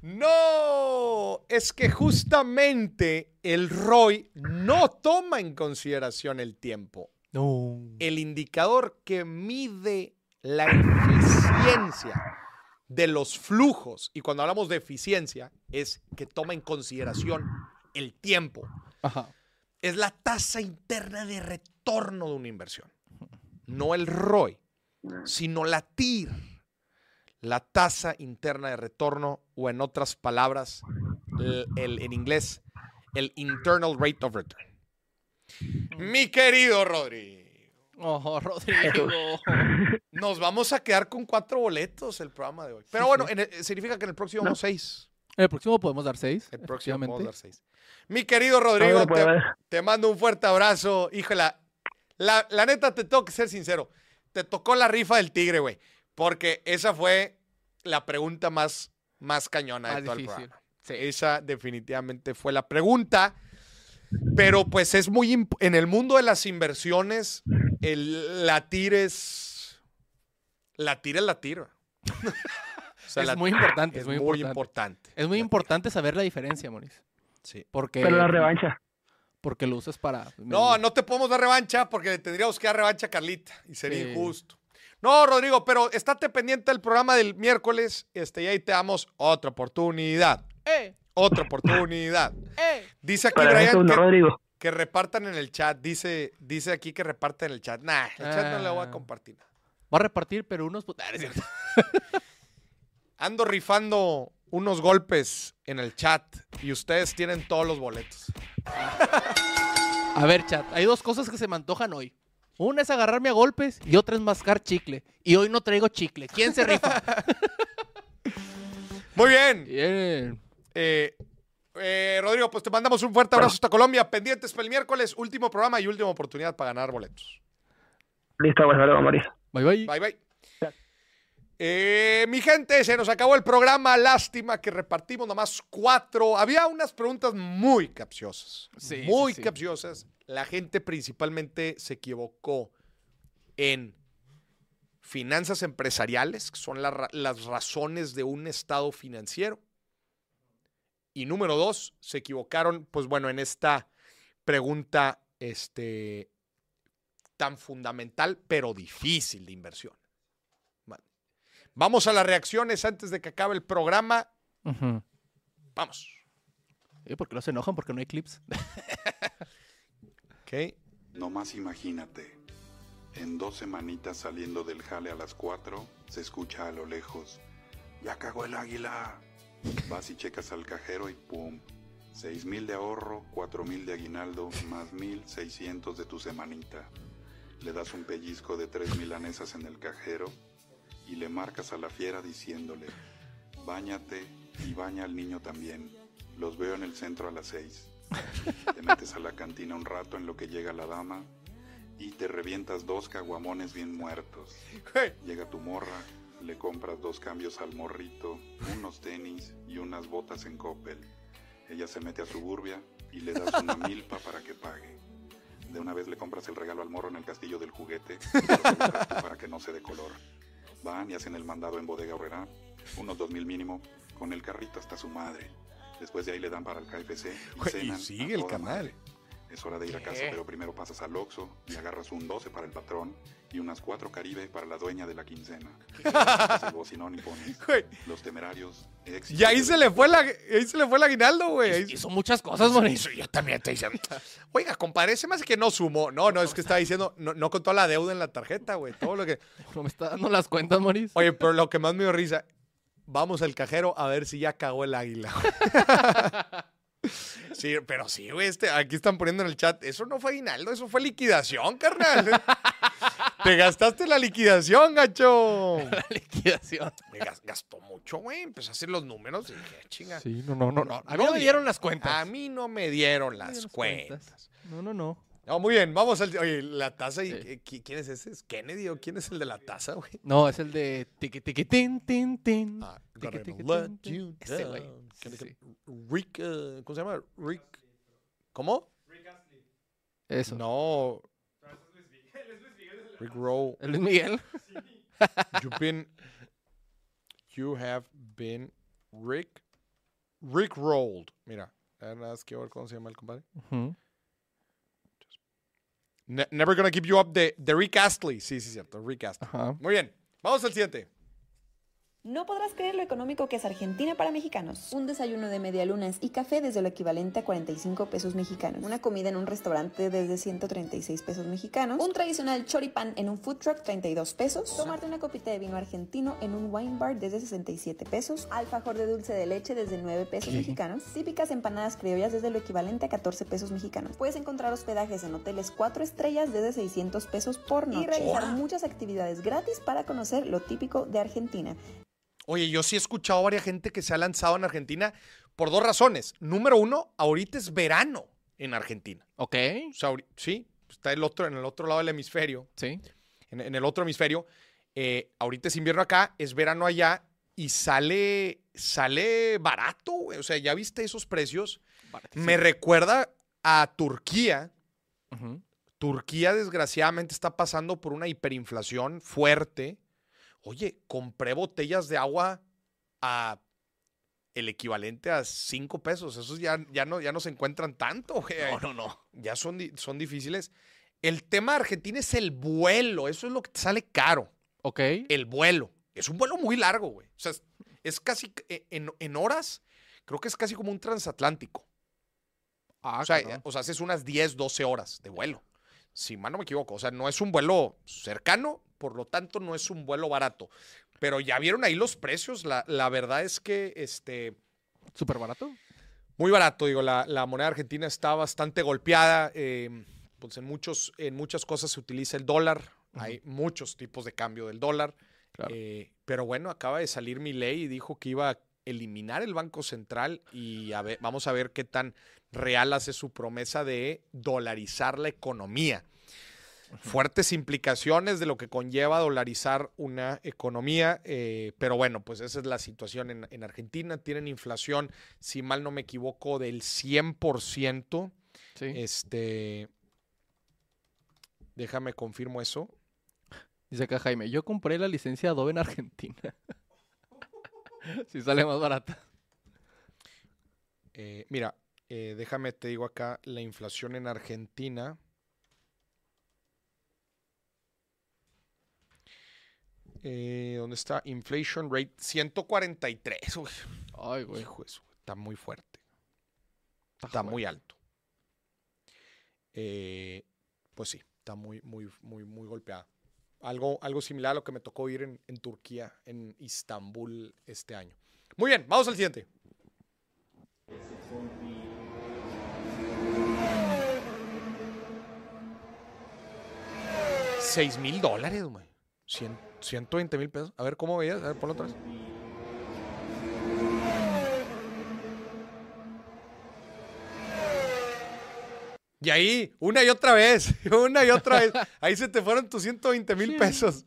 No, es que justamente el ROI no toma en consideración el tiempo. No. El indicador que mide la eficiencia de los flujos, y cuando hablamos de eficiencia, es que toma en consideración el tiempo. Ajá. Es la tasa interna de retorno de una inversión. No el ROI, sino la TIR, la tasa interna de retorno, o en otras palabras, el- el- en inglés, el Internal Rate of Return. Mi querido Rodrigo, Ojo, Rodrigo. nos vamos a quedar con cuatro boletos el programa de hoy. Pero bueno, sí. en el- significa que en el próximo vamos seis. En el próximo podemos dar seis. El próximo podemos dar seis. Mi querido Rodrigo, te, mando un fuerte abrazo. Híjole, la, la neta te tengo que ser sincero. Te tocó la rifa del tigre, güey. Porque esa fue la pregunta más, más cañona de Más todo el programa. Sí. Esa definitivamente fue la pregunta. Pero pues es muy... En el mundo de las inversiones, el latir es. Latir es latir. O sea, es la- muy importante, es muy, muy importante. importante. Es muy importante saber la diferencia, Moris. Sí. Porque, Pero la revancha. porque lo usas para... No, no te podemos dar revancha porque le tendríamos que dar revancha a Carlita y sería Sí. injusto. No, Rodrigo, pero estate pendiente del programa del miércoles este, y ahí te damos otra oportunidad. ¡Eh! Otra oportunidad. ¡Eh! Dice aquí Para Brian eso, no, que, Rodrigo. Que repartan en el chat. Dice, dice aquí que repartan en el chat. Nah, el chat no le voy a Ah. compartir. nada. Va a repartir, pero unos... Ah, es cierto. Ando rifando unos golpes en el chat y ustedes tienen todos los boletos. A ver, chat, hay dos cosas que se me antojan hoy. Una es agarrarme a golpes y otra es mascar chicle. Y hoy no traigo chicle. ¿Quién se rifa? Muy bien. Bien. Eh, eh, Rodrigo, pues te mandamos un fuerte abrazo hasta Colombia. Pendientes para el miércoles, último programa y última oportunidad para ganar boletos. Listo, pues, luego, Mauricio. Bye, bye. Bye, bye. Eh, mi gente, se nos acabó el programa. Lástima que repartimos nomás cuatro. Había unas preguntas muy capciosas. Sí, muy sí, sí. capciosas. La gente principalmente se equivocó en finanzas empresariales, que son la las razones de un estado financiero. Y número dos, se equivocaron, pues bueno, en esta pregunta este, tan fundamental, pero difícil de inversión. Vale. Vamos a las reacciones antes de que acabe el programa. Vamos. Eh, ¿Por qué no se enojan? Porque no hay clips. Ok. Nomás imagínate. En dos semanitas saliendo del jale a las 4, se escucha a lo lejos. Ya cagó el águila. Vas y checas al cajero y pum. Seis mil de ahorro, cuatro mil de aguinaldo, más mil seiscientos de tu semanita. Le das un pellizco de tres milanesas en el cajero y le marcas a la fiera diciéndole, báñate y baña al niño también. Los veo en el centro a las seis. Te metes a la cantina un rato en lo que llega la dama y te revientas dos caguamones bien muertos. Llega tu morra, le compras dos cambios al morrito, unos tenis y unas botas en Coppel. Ella se mete a Suburbia y le das una milpa para que pague. De una vez le compras el regalo al morro en el castillo del juguete para que no se dé color. Van y hacen el mandado en bodega horrera, unos dos mil mínimo, con el carrito hasta su madre. Después de ahí le dan para el KFC y cenan sigue el canal. madre. Es hora de ir a casa, pero primero pasas al Oxxo y agarras un 12 para el patrón y unas cuatro Caribe para la dueña de la quincena. Bocinón y pones los temerarios. Y ahí se le fue la, ahí se le fue el aguinaldo, güey. Hizo muchas cosas, Moris. Yo también te dicen. Oiga, compadre, se me hace que no sumó. No, no, es que estaba diciendo, no, no contó la deuda en la tarjeta, güey. Todo lo que. No me está dando las cuentas, Moris. Oye, pero lo que más me dio risa, vamos al cajero a ver si ya cagó el águila. Sí, pero sí, güey, este, aquí están poniendo en el chat, eso no fue aguinaldo, eso fue liquidación, carnal. Te gastaste la liquidación, gacho. La liquidación. Me gas- gastó mucho, güey. Empecé a hacer los números y dije, chinga. Sí, no, no, no. no. A mí No me di- dieron las cuentas. A mí no me dieron las cuentas. No, no, no. No, muy bien, vamos al. Oye, la taza. Y, Sí. eh, ¿qui- ¿Quién es ese? ¿Es Kennedy o quién es el de la taza, güey? No, es el de tiqui tiqui tin tin tin. Ah, tiqui, let tin, you Ese güey. down. Sí, ¿Quién es sí. el- Rick, eh, ¿cómo se llama? Rick. ¿Cómo? Eso. No. Rick Roll. El Luis Miguel. You've been. You have been Rick. Rick Rolled. Mira, nada más quiero ver cómo se llama el compadre. Ujú. Ne- never gonna give you up de, de Rick Astley. Sí, sí, cierto. Rick Astley. Ajá. Muy bien. Vamos al siguiente. No podrás creer lo económico que es Argentina para mexicanos. Un desayuno de medialunas y café desde lo equivalente a 45 pesos mexicanos. Una comida en un restaurante desde 136 pesos mexicanos. Un tradicional choripán en un food truck 32 pesos. Tomarte una copita de vino argentino en un wine bar desde 67 pesos. Alfajor de dulce de leche desde 9 pesos mexicanos. Típicas empanadas criollas desde lo equivalente a 14 pesos mexicanos. Puedes encontrar hospedajes en hoteles 4 estrellas desde 600 pesos por noche. Y realizar muchas actividades gratis para conocer lo típico de Argentina. Oye, yo sí he escuchado a varias gente que se ha lanzado en Argentina por dos razones. Número uno, ahorita es verano en Argentina. Ok. O sea, sí, está el otro, en el otro lado del hemisferio. Sí. En, en el otro hemisferio. eh, ahorita es invierno acá, es verano allá y sale, sale barato, güey. O sea, ¿ya viste esos precios? Me recuerda a Turquía. Turquía, desgraciadamente, está pasando por una hiperinflación fuerte. Oye, compré botellas de agua a el equivalente a 5 pesos. Esos ya, ya, no, ya no se encuentran tanto. güey. No, no, no. Ya son, son difíciles. El tema de Argentina es el vuelo. Eso es lo que te sale caro. Ok. El vuelo. Es un vuelo muy largo, güey. O sea, es, es casi eh, en, en horas, creo que es casi como un transatlántico. Ah, o, sea, o sea, haces unas 10, 12 horas de vuelo. Si mal no me equivoco. O sea, no es un vuelo cercano, por lo tanto, no es un vuelo barato. Pero ya vieron ahí los precios. La, la verdad es que este, ¿Súper barato? muy barato, digo, la, la moneda argentina está bastante golpeada. eh, pues en, muchos, en muchas cosas se utiliza el dólar. Hay muchos tipos de cambio del dólar. Claro. eh, pero bueno, acaba de salir mi ley y dijo que iba a eliminar el Banco Central y a ver- vamos a ver qué tan real hace su promesa de dolarizar la economía. Fuertes implicaciones de lo que conlleva dolarizar una economía, eh, pero bueno, pues esa es la situación en, en Argentina. Tienen inflación, si mal no me equivoco, del 100%. Sí. Este, déjame confirmo eso. Dice acá Jaime, yo compré la licencia Adobe en Argentina. si sale más barata. Eh, mira, eh, déjame te digo acá la inflación en Argentina. Eh, ¿Dónde está? Inflation rate 143. Uy, Ay, güey. hijo está muy fuerte. Está muy alto. Eh, pues sí, está muy, muy, muy, muy golpeada. Algo, algo similar a lo que me tocó ir en, en Turquía, en Istambul este año. Muy bien, vamos al siguiente. Seis mil dólares, güey. 120 mil pesos. A ver, ¿cómo veías? A ver, ponlo otra vez. Y ahí, una y otra vez, una y otra vez. Ahí se te fueron tus 120 mil pesos.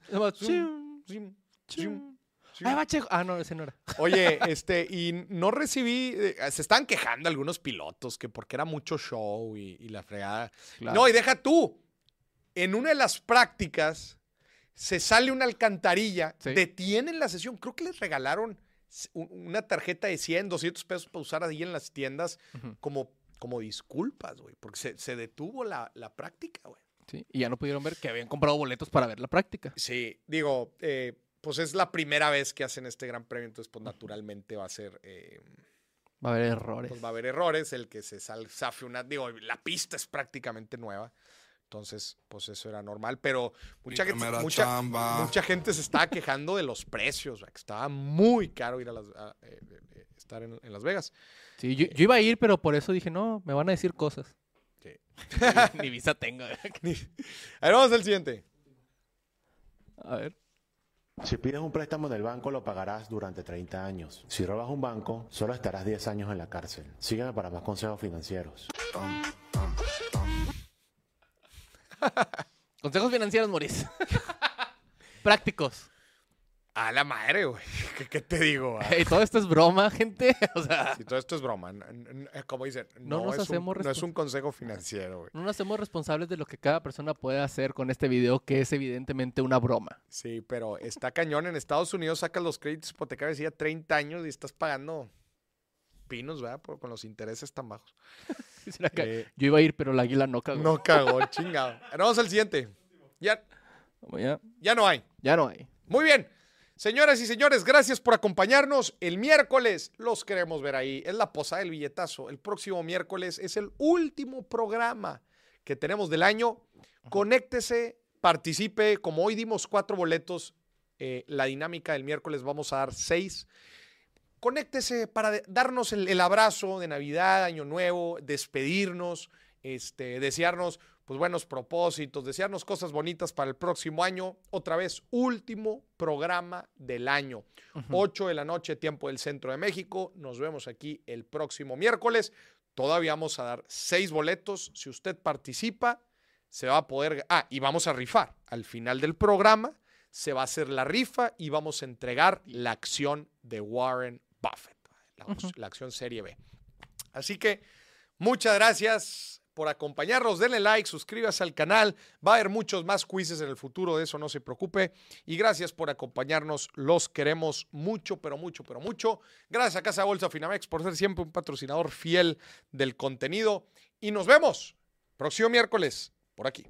Ah, no, ese no era. Oye, este, y no recibí, eh, se están quejando algunos pilotos que porque era mucho show y, y la fregada. Claro. No, y deja tú. En una de las prácticas se sale una alcantarilla, Sí. detienen la sesión. Creo que les regalaron una tarjeta de 100, 200 pesos para usar ahí en las tiendas como, como disculpas, güey, porque se, se detuvo la, la práctica, güey. Sí, y ya no pudieron ver que habían comprado boletos para ver la práctica. Sí, digo, eh, pues es la primera vez que hacen este gran premio, entonces pues naturalmente va a ser... eh, Va a haber errores. pues va a haber errores, el que se sal, zafe una, digo, la pista es prácticamente nueva, entonces pues eso era normal, pero mucha gente, mucha, mucha gente se estaba quejando de los precios, que estaba muy caro ir a, las, a, eh, eh, estar en, en Las Vegas. Sí, yo, yo iba a ir, pero por eso dije, no, me van a decir cosas. Sí. Ni, ni visa tengo. A ver, vamos al siguiente. A ver. Si pides un préstamo del banco lo pagarás durante 30 años. Si robas un banco, solo estarás 10 años en la cárcel. Sígueme para más consejos financieros. Consejos financieros, Moris. Prácticos. A la madre, güey. ¿Qué, qué te digo? ah? Y todo esto es broma, gente. O sea, Sí, todo esto es broma. n- Como dicen, No no, nos es, hacemos un, no es un consejo financiero, güey. no nos hacemos responsables de lo que cada persona puede hacer con este video, que es evidentemente una broma. Sí, pero está cañón. En Estados Unidos sacas los créditos hipotecarios ya 30 años y estás pagando pinos, ¿verdad? Por- con los intereses tan bajos. Eh, Yo iba a ir, pero la águila no cagó. no cagó, chingado. Vamos al siguiente. Ya, ya, ya no hay. ya no hay. Muy bien. Señoras y señores, gracias por acompañarnos. El miércoles los queremos ver ahí. Es la posada del billetazo. El próximo miércoles es el último programa que tenemos del año. Conéctese, participe. Como hoy dimos cuatro boletos, eh, la dinámica del miércoles vamos a dar seis. Conéctese para darnos el, el abrazo de Navidad, Año Nuevo, despedirnos, este, desearnos pues buenos propósitos, desearnos cosas bonitas para el próximo año. Otra vez, último programa del año. 8 de la noche, tiempo del centro de México. Nos vemos aquí el próximo miércoles. Todavía vamos a dar seis boletos. Si usted participa, se va a poder... Ah, y vamos a rifar. Al final del programa se va a hacer la rifa y vamos a entregar la acción de Warren Buffett, la, la acción Serie B. Así que muchas gracias por acompañarnos. Denle like, suscríbase al canal. Va a haber muchos más quizzes en el futuro, de eso no se preocupe. Y gracias por acompañarnos. Los queremos mucho, pero mucho, pero mucho. Gracias a Casa Bolsa Finamex por ser siempre un patrocinador fiel del contenido. Y nos vemos próximo miércoles por aquí.